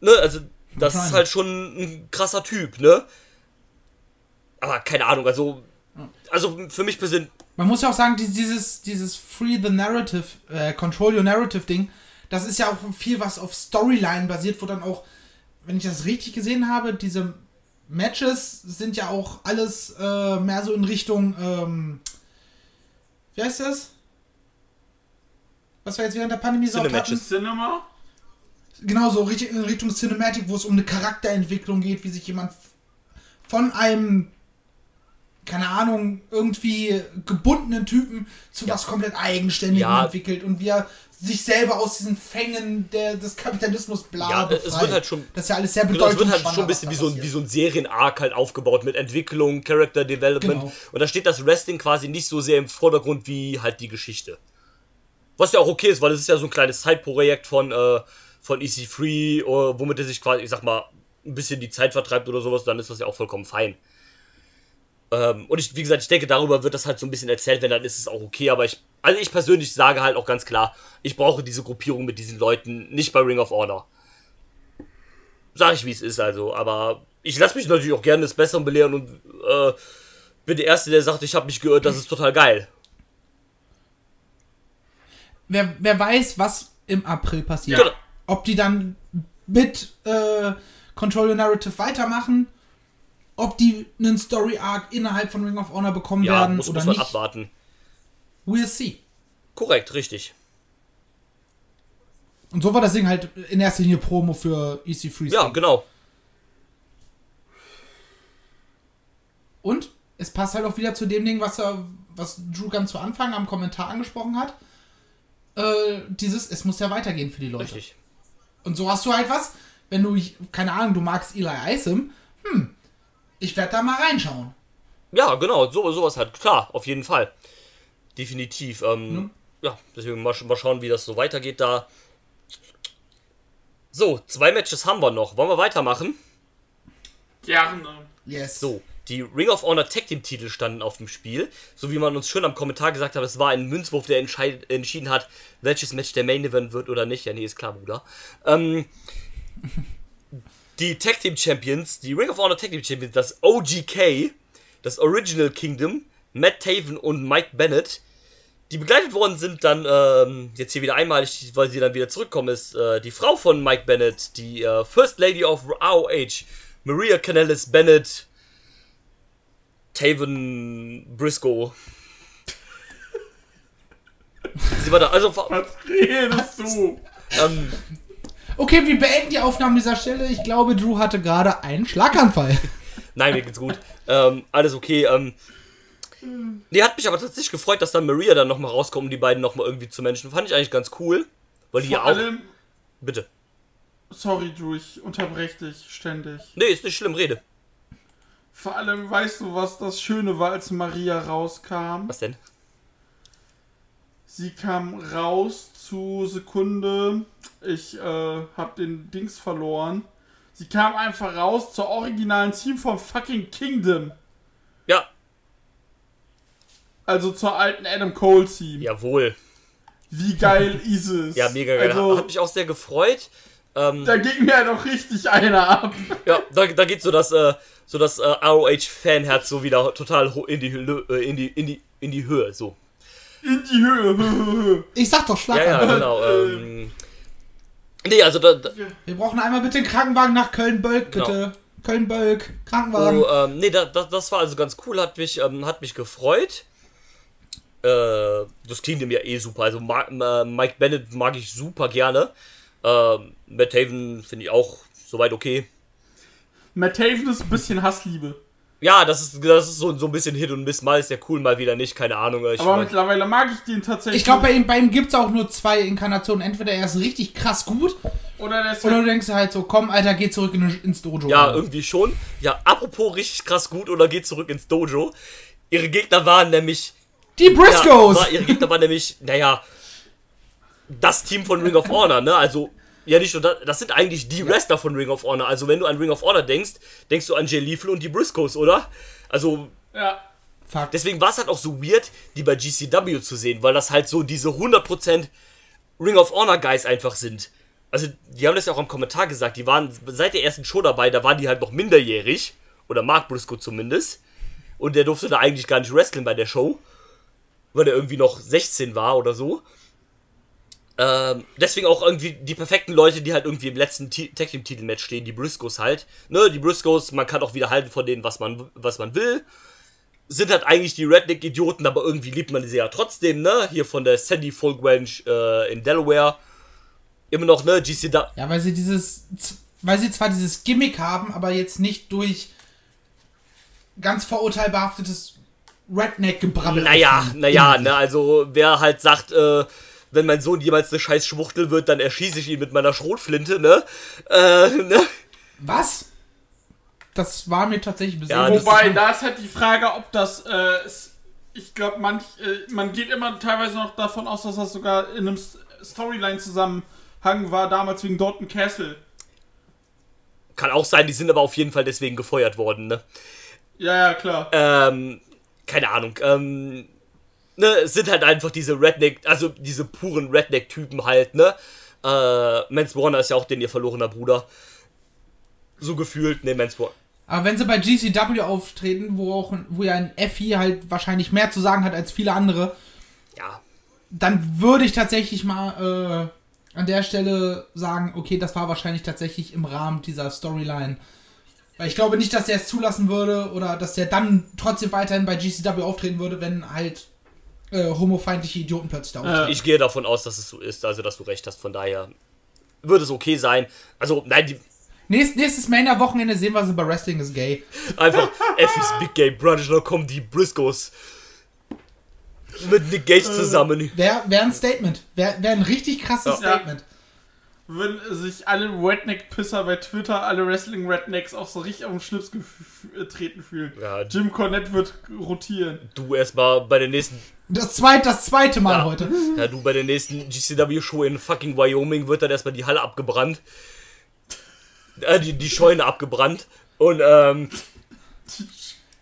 Ne? Also das ist halt schon ein krasser Typ, ne? aber keine Ahnung, also. Also für mich persönlich. Man muss ja auch sagen, die- dieses, dieses Free the Narrative, äh, Control Your Narrative Ding, das ist ja auch viel, was auf Storyline basiert, wo dann auch, wenn ich das richtig gesehen habe, diese Matches sind ja auch alles äh, mehr so in Richtung, ähm, wie heißt das? Was wir jetzt während der Pandemie so hatten? Cinema? genau so richtig in Richtung Cinematic, wo es um eine Charakterentwicklung geht, wie sich jemand von einem, keine Ahnung, irgendwie gebundenen Typen zu was komplett Eigenständigem Ja. entwickelt und wie er sich selber aus diesen Fängen der, des Kapitalismus bla Ja, es wird halt schon- Das ist ja alles sehr Genau, es wird halt schon ein bisschen wie so, ein, wie so ein Serien-Arc halt aufgebaut mit Entwicklung, Character Development. Genau. Und da steht das Wrestling quasi nicht so sehr im Vordergrund wie halt die Geschichte. Was ja auch okay ist, weil es ist ja so ein kleines Side-Projekt von, äh, von EC3, äh, womit er sich quasi, ich sag mal, ein bisschen die Zeit vertreibt oder sowas, dann ist das ja auch vollkommen fein. Ähm, und ich, wie gesagt, ich denke, darüber wird das halt so ein bisschen erzählt, wenn dann ist es auch okay, aber ich, also ich persönlich sage halt auch ganz klar, ich brauche diese Gruppierung mit diesen Leuten nicht bei Ring of Honor. Sag ich, wie es ist, also, aber ich lasse mich natürlich auch gerne des Besseren belehren und äh, bin der Erste, der sagt, ich habe mich geirrt, das ist total geil. wer, wer weiß, was im April passiert. Genau. Ob die dann mit äh, Control Your Narrative weitermachen, ob die einen Story Arc innerhalb von Ring of Honor bekommen Ja, werden muss, oder muss man nicht. abwarten. We'll see. Korrekt, richtig. Und so war das Ding halt in erster Linie Promo für EC3. Ja, genau. Und es passt halt auch wieder zu dem Ding, was er, was Drew ganz zu Anfang am Kommentar angesprochen hat. Äh, dieses, es muss ja weitergehen für die Leute. Richtig. Und so hast du halt was, wenn du, keine Ahnung, du magst Eli Isom, hm, ich werde da mal reinschauen. Ja, genau, so, sowas halt. Klar, auf jeden Fall. Definitiv. Ähm, Ja, deswegen mal, mal schauen, wie das so weitergeht da. So, zwei Matches haben wir noch. Wollen wir weitermachen? Gerne. Yes. So, die Ring of Honor Tag Team Titel standen auf dem Spiel. So wie man uns schön am Kommentar gesagt hat, es war ein Münzwurf, der entschieden hat, welches Match der Main Event wird oder nicht. Ja, nee, ist klar, Bruder. Ähm, die Tag Team Champions, die Ring of Honor Tag Team Champions, das OGK, das Original Kingdom, Matt Taven und Mike Bennett, die begleitet worden sind dann, ähm, jetzt hier wieder einmalig, weil sie dann wieder zurückkommen, ist äh, die Frau von Mike Bennett, die äh, First Lady of ROH, Maria Canellis Bennett, Taven Briscoe. sie war da, also, Was redest du? ähm, Okay, wir beenden die Aufnahme dieser Stelle. Ich glaube, Drew hatte gerade einen Schlaganfall. Nein, mir geht's gut. Ähm, alles okay. Ähm, nee, hat mich aber tatsächlich gefreut, dass dann Maria dann nochmal rauskommt, um die beiden nochmal irgendwie zu Menschen. Fand ich eigentlich ganz cool. Weil die Vor ja auch. allem, Bitte. sorry, Drew, ich unterbreche dich ständig. Nee, ist nicht schlimm, rede. Vor allem, weißt du, was das Schöne war, als Maria rauskam? Was denn? Sie kam raus zu Sekunde. Ich äh, hab den Dings verloren. Sie kam einfach raus zur originalen Team vom fucking Kingdom. Ja, Also zur alten Adam Cole Team. jawohl. Wie geil ist es? Ja, mega geil. Also, Hat mich auch sehr gefreut. Ähm, da ging mir doch richtig einer ab. ja, da, da geht so das, äh, so das äh, ROH-Fanherz so wieder total ho- in die, äh, in, die, in, die, in die Höhe. So. In die Höhe. Ich sag doch Ja, ja, Schlaganfall. genau. Ähm, nee, also da, da, Wir brauchen einmal bitte einen Krankenwagen nach Köln-Bölk, Genau. bitte. Köln-Bölk, Krankenwagen. So, ähm, nee, da, das, das war also ganz cool, hat mich, ähm, hat mich gefreut. Äh, das klingt ihm ja eh super. Also Ma äh, Mike Bennett mag ich super gerne. Ähm, Matt Haven finde ich auch soweit okay. Matt Haven ist ein bisschen Hassliebe. Ja, das ist, das ist so, so ein bisschen Hit und Miss. Mal ist der cool, mal wieder nicht, keine Ahnung. Ich Aber mein- mittlerweile mag ich den tatsächlich. Ich glaube, bei ihm, bei ihm gibt es auch nur zwei Inkarnationen. Entweder er ist richtig krass gut, Oder der ist oder du denkst halt so, komm, Alter, geh zurück in, ins Dojo. ja, irgendwie schon. Ja, apropos richtig krass gut oder geht zurück ins Dojo. Ihre Gegner waren nämlich Die Briscoes! Ja, war, ihre Gegner waren nämlich, naja, das Team von Ring of Honor, ne? Also, ja, nicht nur das, das sind eigentlich die Wrestler von Ring of Honor. Also, wenn du an Ring of Honor denkst, denkst du an Jay Lethal und die Briscoes, oder? Also, ja. Fuck. deswegen war es halt auch so weird, die bei GCW zu sehen, weil das halt so diese 100% Ring of Honor Guys einfach sind. Also, die haben das ja auch im Kommentar gesagt, die waren seit der ersten Show dabei, da waren die halt noch minderjährig. Oder Mark Briscoe zumindest. und der durfte da eigentlich gar nicht wrestlen bei der Show, weil er irgendwie noch 16 war oder so. Ähm, deswegen auch irgendwie die perfekten Leute, die halt irgendwie im letzten Tag Team Titelmatch stehen, die Briscoes halt. Ne, die Briscoes, man kann auch wieder halten von denen, was man, was man will. Sind halt eigentlich die Redneck-Idioten, aber irgendwie liebt man sie ja trotzdem, ne? Hier von der Sandy Folk Ranch äh, in Delaware. Immer noch, ne? GC da. Ja, weil sie dieses, weil sie zwar dieses Gimmick haben, aber jetzt nicht durch ganz verurteilbehaftetes Redneck-Gebrabbel. Naja, naja, ne? Also, wer halt sagt, äh, wenn mein Sohn jemals eine scheiß Schwuchtel wird, dann erschieße ich ihn mit meiner Schrotflinte, ne? Äh, ne? Was? Das war mir tatsächlich ein bisschen Ja, das Wobei, da ist halt die Frage, ob das, äh, ich glaube, manch, äh, man geht immer teilweise noch davon aus, dass das sogar in einem Storyline-Zusammenhang war, damals wegen Dorton Castle. Kann auch sein, die sind aber auf jeden Fall deswegen gefeuert worden, ne? Ja, ja, klar. Ähm, keine Ahnung, ähm, ne, sind halt einfach diese Redneck, also diese puren Redneck-Typen halt, ne? Äh, Mans Warner ist ja auch den ihr verlorener Bruder. So gefühlt, ne, Mans Warner. Aber wenn sie bei GCW auftreten, wo auch wo ja ein Effie halt wahrscheinlich mehr zu sagen hat als viele andere, Ja, dann würde ich tatsächlich mal äh, an der Stelle sagen, okay, das war wahrscheinlich tatsächlich im Rahmen dieser Storyline. Weil ich glaube nicht, dass der es zulassen würde oder dass der dann trotzdem weiterhin bei GCW auftreten würde, wenn halt äh, homofeindliche Idioten plötzlich da auftreten. Äh, ich gehe davon aus, dass es so ist, also dass du recht hast, von daher würde es okay sein. Also, nein, die, Nächst, nächstes Mania-Wochenende sehen wir sie bei Wrestling is Gay. Einfach Effie's Big Gay Brother, da kommen die Briscoes mit Nick Gage zusammen. Wäre wär ein Statement. Wäre wär ein richtig krasses Ja. Statement. Wenn sich alle Redneck-Pisser bei Twitter, alle Wrestling-Rednecks auch so richtig auf den Schlips gef- äh, treten fühlen. Ja. Jim Cornette wird rotieren. Du erstmal bei der nächsten, Das zweite, das zweite Mal Ja. heute. ja, du bei der nächsten GCW-Show in fucking Wyoming wird dann erstmal die Halle abgebrannt. Äh, die, die Scheune abgebrannt. Und, ähm,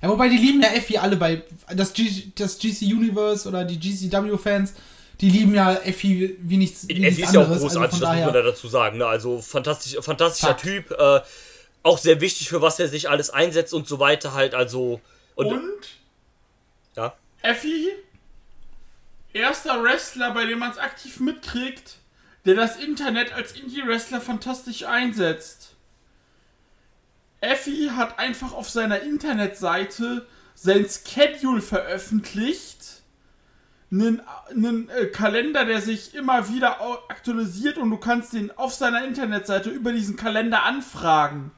Ja, wobei die lieben ja Effie alle bei das, G, das GC Universe oder die GCW-Fans, die lieben ja Effie wie nichts, wie Effie nichts ist ja auch anderes. großartig, also von das muss man daher, da dazu sagen. Ne? Also fantastisch, fantastischer Fakt. Typ. Äh, auch sehr wichtig, für was er sich alles einsetzt und so weiter halt. Also, und, Und ja. Effie, erster Wrestler, bei dem man es aktiv mitkriegt, der das Internet als Indie-Wrestler fantastisch einsetzt. Effie hat einfach auf seiner Internetseite sein Schedule veröffentlicht. Einen, einen äh, Kalender, der sich immer wieder aktualisiert und du kannst den auf seiner Internetseite über diesen Kalender anfragen.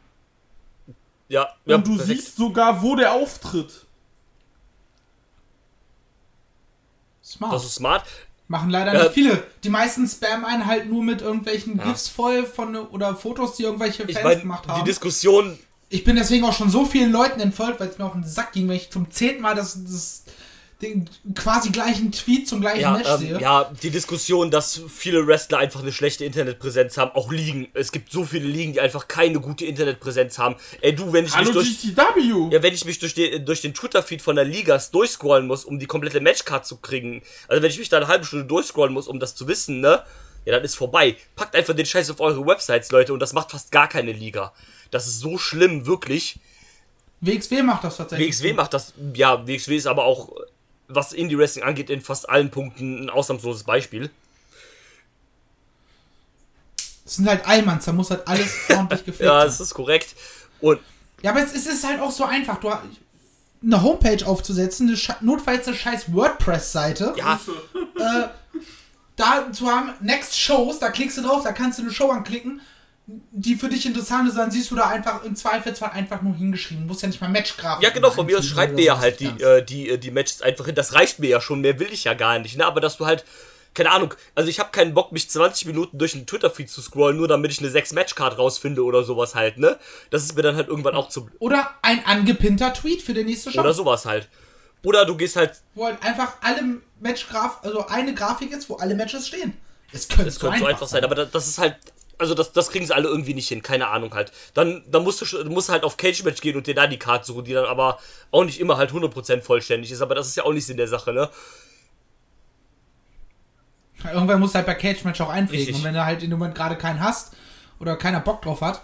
Ja, ja, und du perfekt. siehst sogar, wo der auftritt. Smart. Das ist smart. Machen leider Äh, nicht viele. Die meisten spammen einen halt nur mit irgendwelchen Ja. GIFs voll von oder Fotos, die irgendwelche Ich Fans meine, gemacht die haben. Diskussion Ich bin deswegen auch schon so vielen Leuten entfolgt, weil es mir auf den Sack ging, wenn ich zum zehnten Mal das, das den quasi gleichen Tweet zum gleichen Ja, Match ähm, sehe. ja, die Diskussion, dass viele Wrestler einfach eine schlechte Internetpräsenz haben, auch Ligen. Es gibt so viele Ligen, die einfach keine gute Internetpräsenz haben. Ey, du, wenn ich Hallo mich durch, GCW! ja, wenn ich mich durch, die, durch den Twitter-Feed von der Liga durchscrollen muss, um die komplette Matchcard zu kriegen, also wenn ich mich da eine halbe Stunde durchscrollen muss, um das zu wissen, ne, ja, dann ist vorbei. Packt einfach den Scheiß auf eure Websites, Leute, und das macht fast gar keine Liga. Das ist so schlimm, wirklich. WXW macht das tatsächlich. WXW macht das, ja, WXW ist aber auch, was Indie-Wrestling angeht, in fast allen Punkten ein ausnahmsloses Beispiel. Das sind halt Allmanns, da muss halt alles ordentlich gepflegt Ja, das ist korrekt. Und Ja, aber es ist, halt auch so einfach. Du, eine Homepage aufzusetzen, eine notfalls eine scheiß WordPress-Seite. ja, Äh, da zu haben, Next Shows, da klickst du drauf, da kannst du eine Show anklicken, die für dich interessant ist, dann siehst du da einfach im Zweifelsfall einfach nur hingeschrieben. Du musst ja nicht mal Matchgrafik ja genau, von mir aus schreibt mir ja halt die, äh, die, äh, die Matches einfach hin. Das reicht mir ja schon, mehr will ich ja gar nicht, ne? Aber dass du halt, keine Ahnung, also ich habe keinen Bock, mich 20 Minuten durch den Twitter-Feed zu scrollen, nur damit ich eine 6-Match-Card rausfinde oder sowas halt, ne? Das ist mir dann halt irgendwann auch zu. Oder ein angepinnter Tweet für die nächste Show. Oder sowas halt. Oder du gehst halt, Wo halt einfach alle Matchgraf, also eine Grafik ist, wo alle Matches stehen. Es könnte das könnte so einfach sein, aber das, das ist halt. Also das, das kriegen sie alle irgendwie nicht hin, keine Ahnung halt. Dann, dann musst du, musst halt auf Cage Match gehen und dir da die Card suchen, die dann aber auch nicht immer halt 100% vollständig ist, aber das ist ja auch nicht Sinn der Sache, ne? Irgendwann musst du halt bei Cage Match auch einpflegen. Richtig. Und wenn du halt in dem Moment gerade keinen hast oder keiner Bock drauf hat,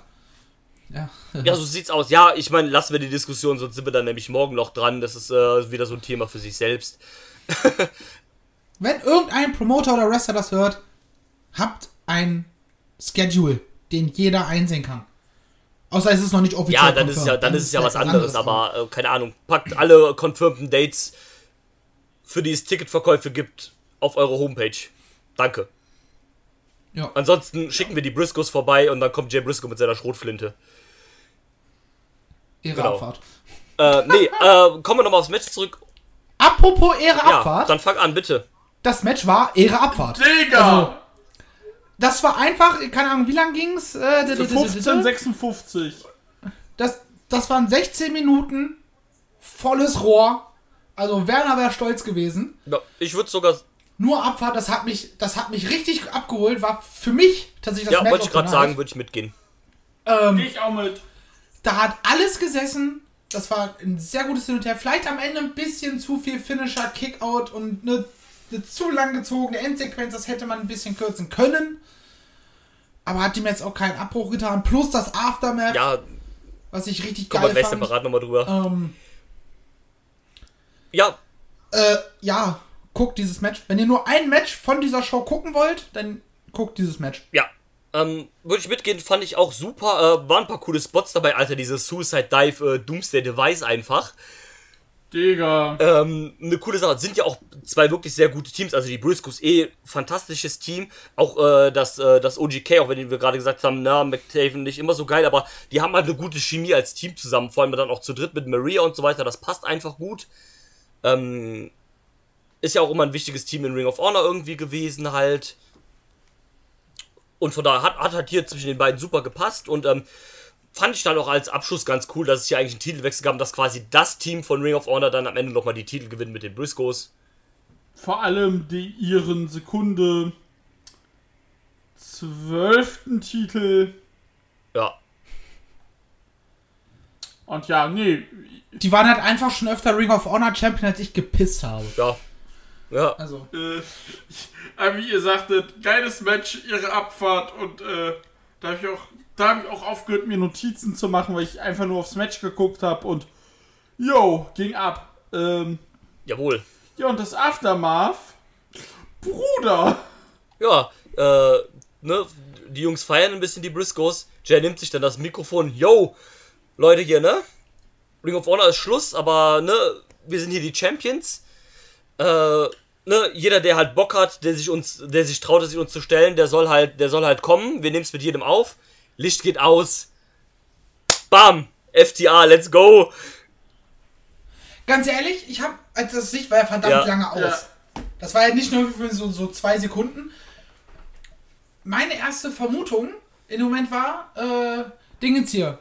Ja. Ja, so sieht's aus. Ja, ich meine, lassen wir die Diskussion, sonst sind wir dann nämlich morgen noch dran. Das ist äh, wieder so ein Thema für sich selbst. Wenn irgendein Promoter oder Wrestler das hört, habt ein Schedule, den jeder einsehen kann. Außer es ist noch nicht offiziell. Ja, dann ist es ja, confirmed. dann ist es ja was anderes, aber äh, keine Ahnung. Packt alle confirmten Dates, für die es Ticketverkäufe gibt, auf eure Homepage. Danke. Ja. Ansonsten schicken wir die Briscoes vorbei und dann kommt Jay Briscoe mit seiner Schrotflinte. Ehre genau. Abfahrt. Äh, nee, äh, kommen wir nochmal aufs Match zurück. Apropos Ehre Ja, Abfahrt. dann fang an, bitte. das Match war Ehre Abfahrt. Digga! Also, das war einfach, keine Ahnung, wie lang ging's? Äh, d- d- 1556. Das, das waren 16 Minuten volles Rohr. Also Werner wäre stolz gewesen. Ja, ich würde sogar. Nur Abfahrt, das hat mich, das hat mich richtig abgeholt. War für mich tatsächlich das Ja, Match wollte ich gerade sagen, würde ich mitgehen. Ähm, Geh ich auch mit. da hat alles gesessen. Das war ein sehr gutes Hin und Her. Vielleicht am Ende ein bisschen zu viel Finisher, Kickout und eine, eine zu lang gezogene Endsequenz. Das hätte man ein bisschen kürzen können. Aber hat ihm jetzt auch keinen Abbruch getan. Plus das Aftermath, Ja, was ich richtig kommen wir geil gleich fand. separat nochmal drüber. Ähm, Ja, äh, ja, guckt dieses Match. Wenn ihr nur ein Match von dieser Show gucken wollt, dann guckt dieses Match. ja. Ähm, würde ich mitgehen, fand ich auch super. Äh, waren ein paar coole Spots dabei, Alter. Dieses Suicide Dive äh, Doomsday Device einfach. Digga. Ähm, eine coole Sache. Sind ja auch zwei wirklich sehr gute Teams. Also die Briscoes eh fantastisches Team. Auch äh, das, äh, das OGK, auch wenn wir gerade gesagt haben, na, McTaven nicht immer so geil, aber die haben halt eine gute Chemie als Team zusammen. Vor allem dann auch zu dritt mit Maria und so weiter. Das passt einfach gut. Ähm, ist ja auch immer ein wichtiges Team in Ring of Honor irgendwie gewesen halt. Und von daher hat, hat halt hier zwischen den beiden super gepasst und ähm, fand ich dann auch als Abschluss ganz cool, dass es hier eigentlich einen Titelwechsel gab, dass quasi das Team von Ring of Honor dann am Ende nochmal die Titel gewinnt mit den Briscoes. Vor allem die ihren Sekunde zwölften Titel. Ja. Und ja, nee. Die waren halt einfach schon öfter Ring of Honor Champion, als ich gepisst habe. Ja. Ja. Also, Äh, ich, äh, wie ihr sagtet, geiles Match, ihre Abfahrt und äh, da habe ich auch, da habe ich auch aufgehört, mir Notizen zu machen, weil ich einfach nur aufs Match geguckt habe und yo, ging ab. Ähm, Jawohl. ja, und das Aftermath, Bruder. Ja, äh, ne, die Jungs feiern ein bisschen die Briscoes. Jay nimmt sich dann das Mikrofon. Yo, Leute hier, ne? Ring of Honor ist Schluss, aber, ne, wir sind hier die Champions. Äh, ne, jeder, der halt Bock hat, der sich uns, der sich traut, sich uns zu stellen, der soll halt, der soll halt kommen. Wir nehmen es mit jedem auf. Licht geht aus. Bam! FTA, let's go! ganz ehrlich, ich habe, als das Licht war ja verdammt Ja. lange aus. Ja. Das war ja nicht nur für so, so zwei Sekunden. Meine erste Vermutung in dem Moment war, äh, Dingens hier.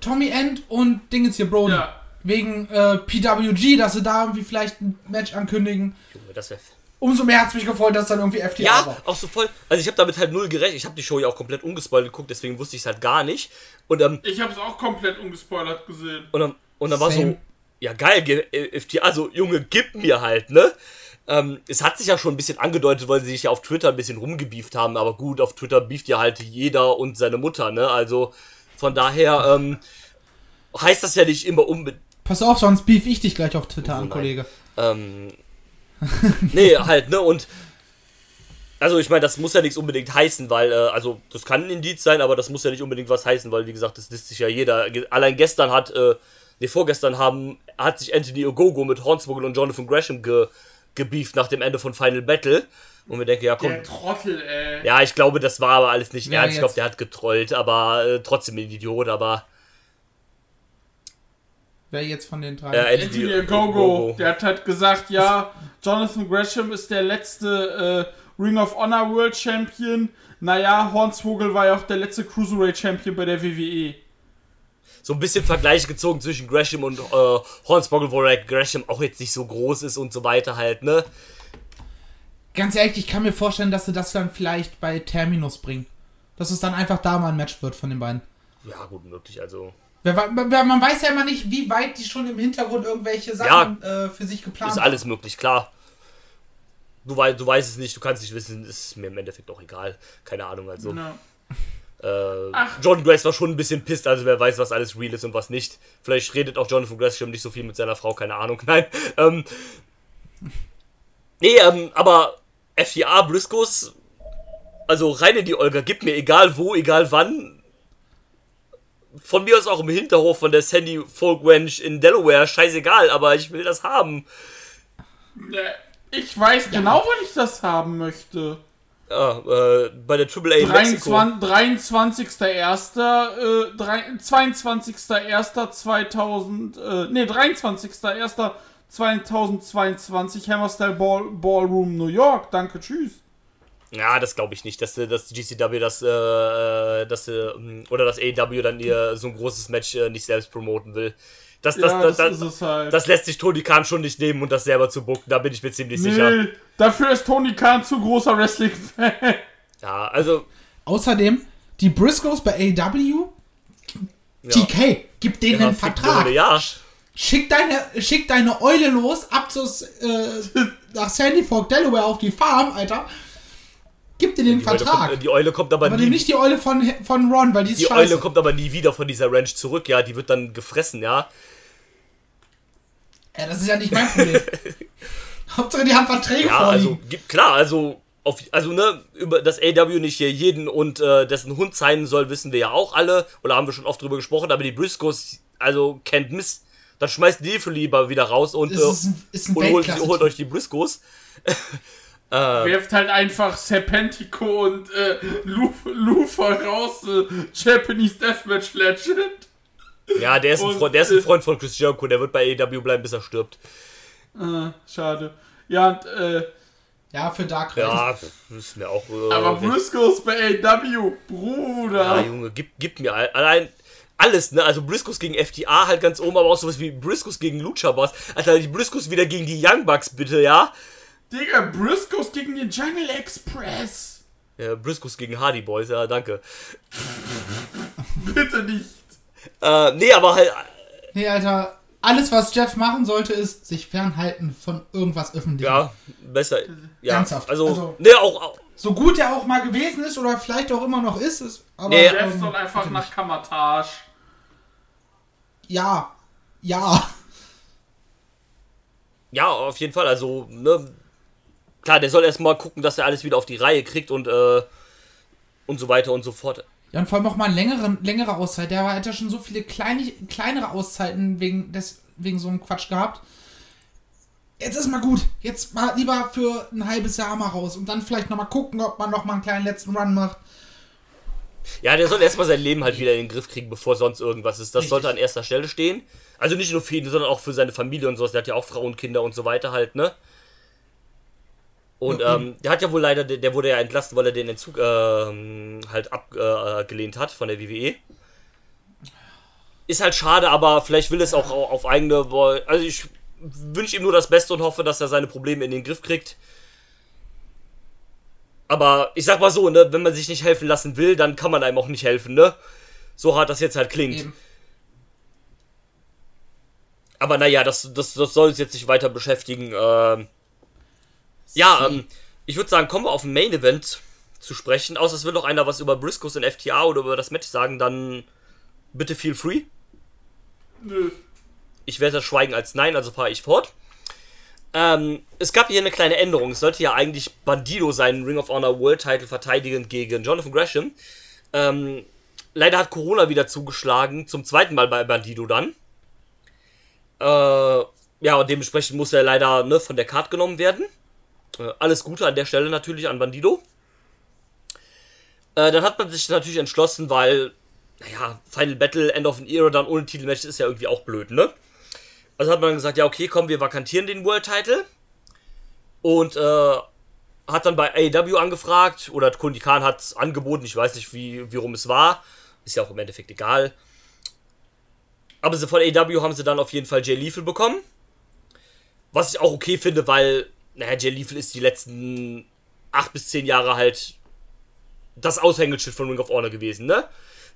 Tommy End und Dingens hier, Brody. Ja. Wegen äh, PWG, dass sie da irgendwie vielleicht ein Match ankündigen. Junge, das wär Umso mehr hat es mich gefreut, dass dann irgendwie FTA Ja, war. auch so voll. Also ich habe damit halt null gerechnet. Ich habe die Show ja auch komplett ungespoilt geguckt, deswegen wusste ich es halt gar nicht. Und ähm, Ich habe es auch komplett ungespoilert gesehen. Und dann, und dann war so, ja geil, ge- äh, FT, also Junge, gib mir halt, ne? Ähm, es hat sich ja schon ein bisschen angedeutet, weil sie sich ja auf Twitter ein bisschen rumgebieft haben, aber gut, auf Twitter beeft ja halt jeder und seine Mutter, ne? Also von daher ähm, heißt das ja nicht immer unbedingt. Pass auf, sonst beef ich dich gleich auf Twitter Oh an, nein. Kollege. Ähm, nee, halt, ne? Und also ich meine, das muss ja nichts unbedingt heißen, weil, äh, also das kann ein Indiz sein, aber das muss ja nicht unbedingt was heißen, weil wie gesagt, das listet sich ja jeder. Allein gestern hat, äh, nee, vorgestern haben, hat sich Anthony Ogogo mit Hornswoggle und Jonathan Gresham ge, gebieft nach dem Ende von Final Battle. Und wir denken, ja komm, Der Trottel, ey. ja, ich glaube, das war aber alles nicht Wer ernst. Ich glaube, der hat getrollt, aber äh, trotzdem ein Idiot, aber Wer jetzt von den drei? äh, Anthony Gogo, der hat halt gesagt, ja, Jonathan Gresham ist der letzte äh, Ring of Honor World Champion. Naja, Hornswoggle war ja auch der letzte Cruiserweight Champion bei der. WWE. so ein bisschen Vergleich gezogen zwischen Gresham und äh, Hornswoggle, wo Gresham auch jetzt nicht so groß ist und so weiter halt, ne? Ganz ehrlich, ich kann mir vorstellen, dass sie das dann vielleicht bei Terminus bringen. Dass es dann einfach da mal ein Match wird von den beiden. Ja, gut, möglich, also. Man weiß ja immer nicht, wie weit die schon im Hintergrund irgendwelche Sachen äh, für sich geplant Ist alles möglich, klar. Du, wei du weißt es nicht, du kannst nicht wissen, ist mir im Endeffekt auch egal. Keine Ahnung, also. Ja. Äh, Ach. Jordan Grace war schon ein bisschen pisst, also wer weiß, was alles real ist und was nicht. Vielleicht redet auch Jonathan Gresham nicht so viel mit seiner Frau, keine Ahnung. Nein. Ähm, nee, ähm, aber FTA Briscoes, also rein in die Olga, gib mir egal wo, egal wann. Von mir aus auch im Hinterhof von der Sandy Folk Ranch in Delaware, scheißegal, aber ich will das haben. Ich weiß genau, wann ich das haben möchte. Ja, äh, bei der AAA in Mexiko. 23 23.01. Äh, drei- 22.01.2000, äh, nee, 23.01.2022 Hammerstyle Ball, Ballroom New York. Danke, tschüss. Ja, das glaube ich nicht, dass, äh, dass GCW das, äh, dass, äh, oder das AEW dann ihr so ein großes Match äh, nicht selbst promoten will. Das, das, ja, das, das, das, halt. das lässt sich Tony Khan schon nicht nehmen und das selber zu bucken, da bin ich mir ziemlich sicher. nee, dafür ist Tony Khan zu großer Wrestling-Fan. Ja, also, Außerdem, die Briscoes bei AW, ja. TK, gib denen Ja, einen fick Vertrag. Ja. Schick deine, schick deine Eule los, ab zu, äh, nach Sandy Fork, Delaware auf die Farm, Alter. Gib dir den Die Vertrag. kommt, die Eule kommt aber, aber nie nicht die Eule von, von Ron, weil die ist Die scheiße. Eule kommt aber nie wieder von dieser Ranch zurück, ja, die wird dann gefressen, ja. ja, das ist ja nicht mein Problem. Hauptsache, die haben Verträge Ja, also vorliegen. gibt klar, also auf, also ne, über das AW nicht hier jeden und äh, dessen Hund sein soll, wissen wir ja auch alle oder haben wir schon oft drüber gesprochen, aber die Briscoes, also kennt Miss, dann schmeißt die für lieber wieder raus und, Das äh, ist ist und holt, holt euch die Briscoes. Werft halt einfach Serpentico und äh, Lufa, raus, äh, Japanese Deathmatch Legend. Ja, der ist, ein Und, Freund, der ist ein äh, Freund von Chris Jericho, der wird bei AEW bleiben, bis er stirbt. Äh, schade. Ja, und, äh, Ja, für Dark Race. Ja, wissen wir auch. Äh, aber Briscoes bei AW, Bruder. Ja, Junge, gib, gib mir all- allein alles, ne? Also Briscoes gegen FTA halt ganz oben, aber auch sowas wie Briscoes gegen Lucha Boss. Alter, die Briscoes wieder gegen die Young Bucks, bitte, ja? Digga, Briscoes gegen den Jungle Express. ja Briscoes gegen Hardy Boys, ja, danke. Bitte nicht. Äh, nee, aber halt. Nee, Alter, alles, was Jeff machen sollte, ist sich fernhalten von irgendwas Öffentlichem. Ja, besser. Ja, Ernsthaft, Also, also- nee, auch. auch So gut er auch mal gewesen ist oder vielleicht auch immer noch ist, ist aber. Nee, Jeff ähm, soll einfach nach. Kamatage. Ja. Ja. ja, auf jeden Fall. Also, ne? Klar, der soll erstmal gucken, dass er alles wieder auf die Reihe kriegt und, äh, und so weiter und so fort. Ja, und vor allem auch mal längere, längere Auszeit. Der hat ja schon so viele kleine, kleinere Auszeiten wegen, des, wegen so einem Quatsch gehabt. Jetzt ist mal gut. Jetzt mal lieber für ein halbes Jahr mal raus und dann vielleicht nochmal gucken, ob man nochmal einen kleinen letzten Run macht. Ja, der soll erstmal sein Leben halt wieder in den Griff kriegen, bevor sonst irgendwas ist. Das Richtig. sollte an erster Stelle stehen. Also nicht nur für ihn, sondern auch für seine Familie und sowas. Der hat ja auch Frauen, Kinder und so weiter halt, ne? Und Ja, ähm, der hat ja wohl leider, der, wurde ja entlassen, weil er den Entzug ähm, halt abgelehnt hat von der WWE. Ist halt schade, aber vielleicht will es auch au- auf eigene. Also ich wünsche ihm nur das Beste und hoffe, dass er seine Probleme in den Griff kriegt. Aber ich sag mal so, ne, wenn man sich nicht helfen lassen will, dann kann man einem auch nicht helfen, ne? So hart das jetzt halt klingt. Eben. Aber naja, das, das, das soll uns jetzt nicht weiter beschäftigen. Ähm, ja, ähm, ich würde sagen, kommen wir auf ein Main Event zu sprechen. Außer es will noch einer was über Briscoes und FTA oder über das Match sagen, dann bitte feel free. Nö. Ich werde das schweigen als Nein, also fahre ich fort. Ähm, es gab hier eine kleine Änderung. Es sollte ja eigentlich Bandido seinen Ring of Honor World Title verteidigen gegen Jonathan Gresham. Ähm, leider hat Corona wieder zugeschlagen, zum zweiten Mal bei Bandido dann. Äh, ja, und dementsprechend muss er leider ne, von der Card genommen werden. Äh, alles Gute an der Stelle natürlich an Bandido. Äh, dann hat man sich natürlich entschlossen, weil, naja, Final Battle, End of an Era, dann ohne Titelmatch ist ja irgendwie auch blöd, ne? Also hat man gesagt, ja, okay, komm, wir vakantieren den World Title. Und äh, hat dann bei AEW angefragt, oder Kundi Khan hat es angeboten, ich weiß nicht, wie, wie rum es war. Ist ja auch im Endeffekt egal. Aber von AEW haben sie dann auf jeden Fall Jay Lethal bekommen. Was ich auch okay finde, weil, naja, Jay Lethal ist die letzten acht bis zehn Jahre halt das Aushängeschild von Ring of Honor gewesen, ne?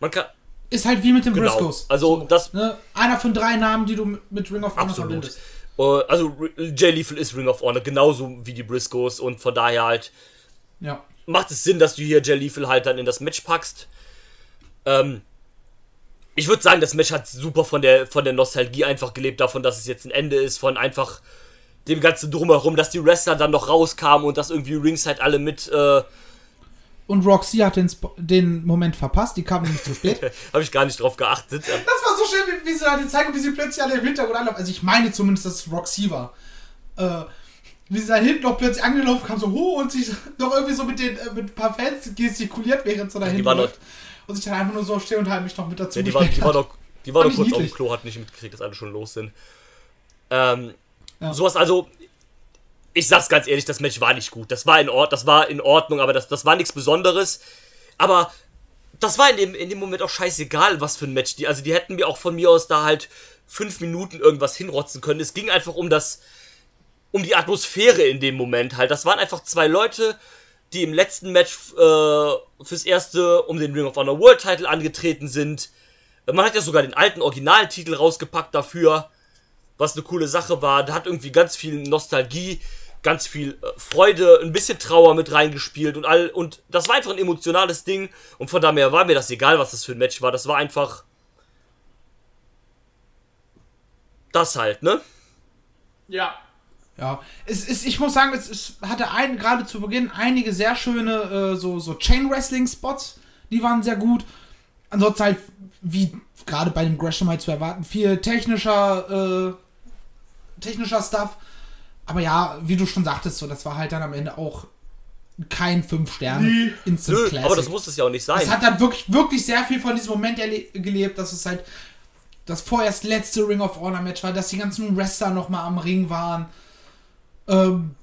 Man kann, Ist halt wie mit den genau, Briscoes. also So, das, ne? Einer von drei Namen, die du mit- Ring of Honor Absolut. verbindest. Äh, also Jay Lethal ist Ring of Honor, genauso wie die Briscoes und von daher halt Ja. macht es Sinn, dass du hier Jay Lethal halt dann in das Match packst. Ähm, ich würde sagen, das Match hat super von der, von der Nostalgie einfach gelebt, davon, dass es jetzt ein Ende ist, von einfach dem ganzen Drumherum, dass die Wrestler dann noch rauskamen und dass irgendwie Ringside alle mit. Äh, Und Roxy hat den, Sp den Moment verpasst, die kam nämlich zu spät. Habe ich gar nicht drauf geachtet. Das war so schön, wie, wie sie da die zeigen, wie sie plötzlich alle im Hintergrund anlaufen. Also ich meine zumindest, dass es Roxy war. Äh, wie sie da hinten noch plötzlich angelaufen kam, so hoch und sich noch irgendwie so mit den äh, mit ein paar Fans gestikuliert, während sie da hinten war noch- läuft. Und sich dann einfach nur so stehen und halt mich noch mit dazu Ja, die war, die war doch, die war doch kurz auf dem. Klo, hat nicht mitgekriegt, dass alle schon los sind. Ähm, Ja. Sowas, also, ich sag's ganz ehrlich, das Match war nicht gut. Das war in, Ord das war in Ordnung, aber das, das war nichts Besonderes. Aber das war in dem, in dem Moment auch scheißegal, was für ein Match die. Also, die hätten mir auch von mir aus da halt fünf Minuten irgendwas hinrotzen können. Es ging einfach um das, um die Atmosphäre in dem Moment halt. Das waren einfach zwei Leute, die im letzten Match äh, fürs erste um den Ring of Honor World Title angetreten sind. Man hat ja sogar den alten Originaltitel rausgepackt dafür, was eine coole Sache war. Da hat irgendwie ganz viel Nostalgie, ganz viel äh, Freude, ein bisschen Trauer mit reingespielt und all und das war einfach ein emotionales Ding und von daher war mir das egal, was das für ein Match war. Das war einfach das halt, ne? Ja. Ja, es ist, ich muss sagen, es, es hatte ein, gerade zu Beginn einige sehr schöne äh, so, so Chain-Wrestling-Spots, die waren sehr gut. Ansonsten halt, wie gerade bei dem Gresham halt zu erwarten, viel technischer, äh, technischer Stuff. Aber ja, wie du schon sagtest, so, das war halt dann am Ende auch kein 5 Sterne Nee. Instant Nö, Classic. aber das muss es ja auch nicht sein. Es hat dann wirklich, wirklich sehr viel von diesem Moment gelebt, dass es halt das vorerst letzte Ring of Honor Match war, dass die ganzen Wrestler nochmal am Ring waren. Ähm,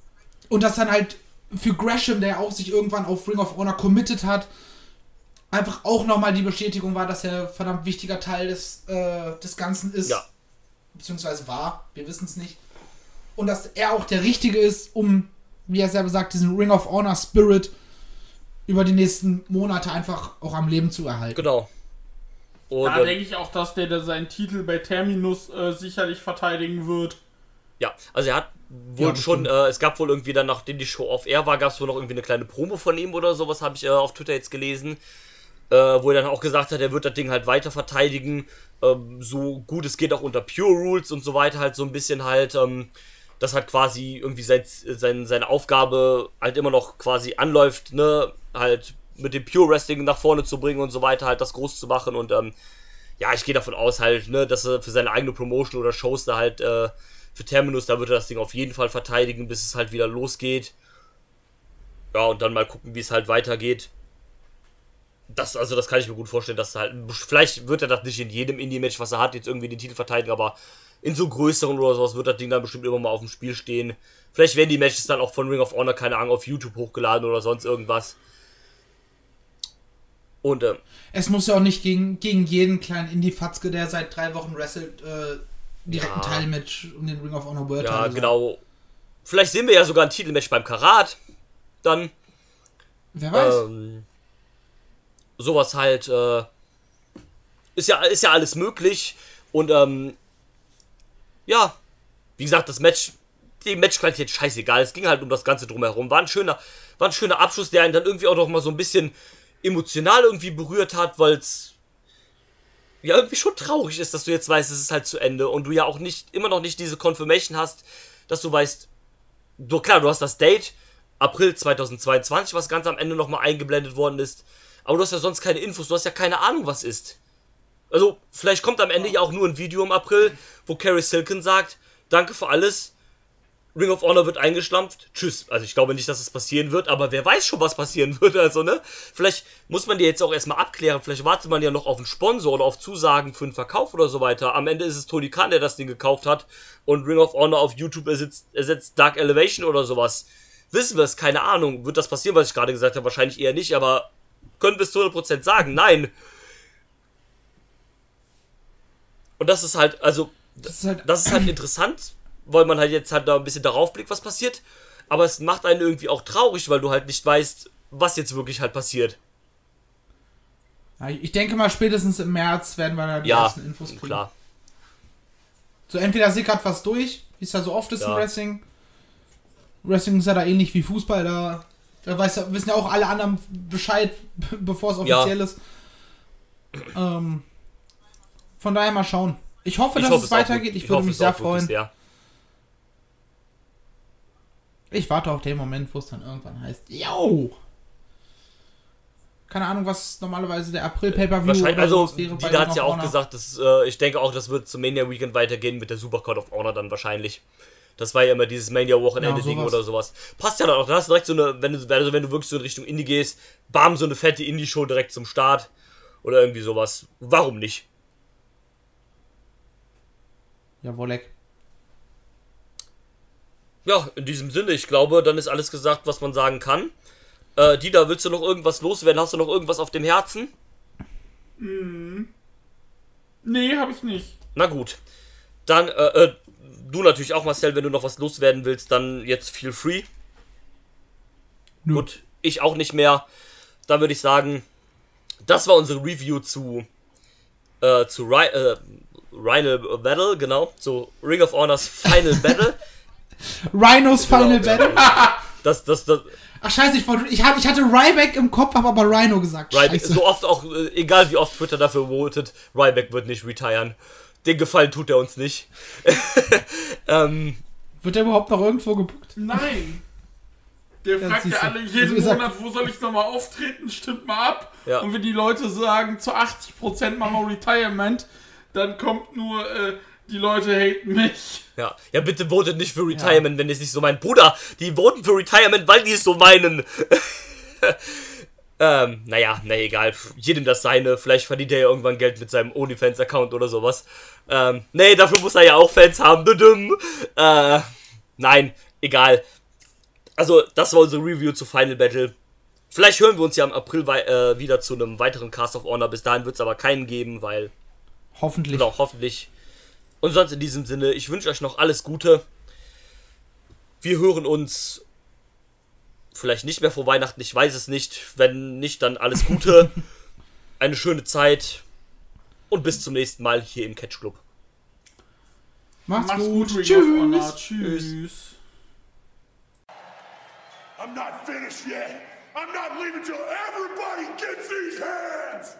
und dass dann halt für Gresham, der ja auch sich irgendwann auf Ring of Honor committed hat, einfach auch nochmal die Bestätigung war, dass er verdammt wichtiger Teil des, äh, des Ganzen ist. Ja. Beziehungsweise war, wir wissen es nicht. Und dass er auch der Richtige ist, um, wie er selber sagt, diesen Ring of Honor Spirit über die nächsten Monate einfach auch am Leben zu erhalten. genau. Und, Da denke ich auch, dass der, der seinen Titel bei Terminus äh, sicherlich verteidigen wird. Ja, also er hat wohl Ja, schon, äh, es gab wohl irgendwie dann, nachdem die Show off air war, gab es wohl noch irgendwie eine kleine Promo von ihm oder sowas, habe ich äh, auf Twitter jetzt gelesen, äh, wo er dann auch gesagt hat, er wird das Ding halt weiter verteidigen, ähm, so gut es geht auch unter Pure Rules und so weiter, halt so ein bisschen halt, ähm, dass halt quasi irgendwie sein, sein, seine Aufgabe halt immer noch quasi anläuft, ne, halt mit dem Pure Wrestling nach vorne zu bringen und so weiter, halt das groß zu machen und ähm, ja, ich gehe davon aus halt, ne, dass er für seine eigene Promotion oder Shows da halt, äh, für Terminus, da wird er das Ding auf jeden Fall verteidigen, bis es halt wieder losgeht. Ja, und dann mal gucken, wie es halt weitergeht. Das, also das kann ich mir gut vorstellen, dass er halt, vielleicht wird er das nicht in jedem Indie-Match, was er hat, jetzt irgendwie den Titel verteidigen, aber in so größeren oder sowas wird das Ding dann bestimmt immer mal auf dem Spiel stehen. Vielleicht werden die Matches dann auch von Ring of Honor, keine Ahnung, auf YouTube hochgeladen oder sonst irgendwas. Und, ähm, Es muss ja auch nicht gegen, gegen jeden kleinen Indie-Fatzke, der seit drei Wochen wrestelt, äh, direkt ein Ja. Teilmatch um den Ring of Honor World ja, sein. genau. Vielleicht sehen wir ja sogar ein Titelmatch beim Karat. Dann. Wer weiß. Ähm, sowas halt, äh, ist ja, ist ja alles möglich. Und, ähm, ja, wie gesagt, das Match, die Matchqualität scheißegal. Es ging halt um das Ganze drumherum. War ein schöner, war ein schöner Abschluss, der einen dann irgendwie auch noch mal so ein bisschen emotional irgendwie berührt hat, weil es ja irgendwie schon traurig ist, dass du jetzt weißt, es ist halt zu Ende und du ja auch nicht, immer noch nicht diese Confirmation hast, dass du weißt, du, klar, du hast das Date, April 2022, was ganz am Ende nochmal eingeblendet worden ist. Aber du hast ja sonst keine Infos, du hast ja keine Ahnung, was ist. Also, vielleicht kommt am Ende ja auch nur ein Video im April, wo Carrie Silken sagt, danke für alles, Ring of Honor wird eingeschlampft, tschüss. Also ich glaube nicht, dass es passieren wird, aber wer weiß schon, was passieren wird, also, ne? Vielleicht muss man dir jetzt auch erstmal abklären, vielleicht wartet man ja noch auf einen Sponsor oder auf Zusagen für einen Verkauf oder so weiter. Am Ende ist es Tony Khan, der das Ding gekauft hat und Ring of Honor auf YouTube ersetzt, ersetzt Dark Elevation oder sowas. Wissen wir es, keine Ahnung. Wird das passieren, was ich gerade gesagt habe? Wahrscheinlich eher nicht, aber können es zu 100% sagen? Nein. Und das ist halt, also, das ist halt, das ist halt interessant, weil man halt jetzt halt da ein bisschen darauf blickt, was passiert. Aber es macht einen irgendwie auch traurig, weil du halt nicht weißt, was jetzt wirklich halt passiert. ich denke mal, spätestens im März werden wir da die Ja, ersten Infos kriegen. klar. So, entweder sickert was durch, wie es ja so oft ist Ja. im Wrestling. Wrestling ist ja da ähnlich wie Fußball, da, da weiß, wissen ja auch alle anderen Bescheid, bevor es Ja. offiziell ist. Ähm, von daher mal schauen. Ich hoffe, dass hoffe es weitergeht. wirklich- Ich würde mich sehr freuen. sehr. Ich warte auf den Moment, wo es dann irgendwann heißt, yo! Keine Ahnung, was normalerweise der April-Pay-Per-View Wahrscheinlich, also, sowas wäre die hat ja auch gesagt, dass, äh, ich denke auch, das wird zum Mania Weekend weitergehen mit der Super Card of Honor dann wahrscheinlich. Das war ja immer dieses Mania-Wochenende-Ding Ja, sowas. oder sowas. Passt ja dann auch, da hast du direkt so eine, wenn du, also wenn du wirklich so in Richtung Indie gehst, bam, so eine fette Indie-Show direkt zum Start. Oder irgendwie sowas. Warum nicht? Ja, Wolleck. Ja, in diesem Sinne, ich glaube, dann ist alles gesagt, was man sagen kann. Äh, Dieter, willst du noch irgendwas loswerden? Hast du noch irgendwas auf dem Herzen? Nee, habe ich nicht. Na gut. Dann, äh, äh, du natürlich auch, Marcel, wenn du noch was loswerden willst, dann jetzt feel free. Gut, ich auch nicht mehr. Dann würde ich sagen, das war unsere Review zu, äh, zu Ry äh, Rhino Battle, genau, zu Ring of Honors Final Battle. Rhinos Final Genau, Battle. Das, das, das, Ach scheiße, ich, wollte, ich, hab, ich hatte Ryback im Kopf, habe aber Rhino gesagt. Ryback, so oft auch, äh, egal wie oft Twitter dafür votet, Ryback wird nicht retiren. Den Gefallen tut er uns nicht. ähm, Wird der überhaupt noch irgendwo gebucht? Nein. Der Ja, fragt ja alle jeden Also ist er- Monat, wo soll ich nochmal auftreten? Stimmt mal ab. Ja. Und wenn die Leute sagen, zu 80% machen wir Retirement, dann kommt nur, äh, die Leute haten mich. Ja, ja, bitte votet nicht für Retirement, wenn ihr es nicht so meint. Bruder, die voten für Retirement, weil die es so meinen. ähm, naja, na egal. Jedem das seine. Vielleicht verdient er ja irgendwann Geld mit seinem OnlyFans-Account oder sowas. Ähm, nee, dafür muss er ja auch Fans haben. Äh, nein, egal. Also, das war unsere Review zu Final Battle. Vielleicht hören wir uns ja im April äh, wieder zu einem weiteren Cast of Honor. Bis dahin wird es aber keinen geben, weil Hoffentlich. Genau, hoffentlich. Und sonst in diesem Sinne, ich wünsche euch noch alles Gute. Wir hören uns vielleicht nicht mehr vor Weihnachten, ich weiß es nicht. Wenn nicht, dann alles Gute. Eine schöne Zeit. Und bis zum nächsten Mal hier im Catch Club. Macht's, Macht's gut. gut. Tschüss. Tschüss. I'm not finished yet. I'm not leaving till everybody gets these hands.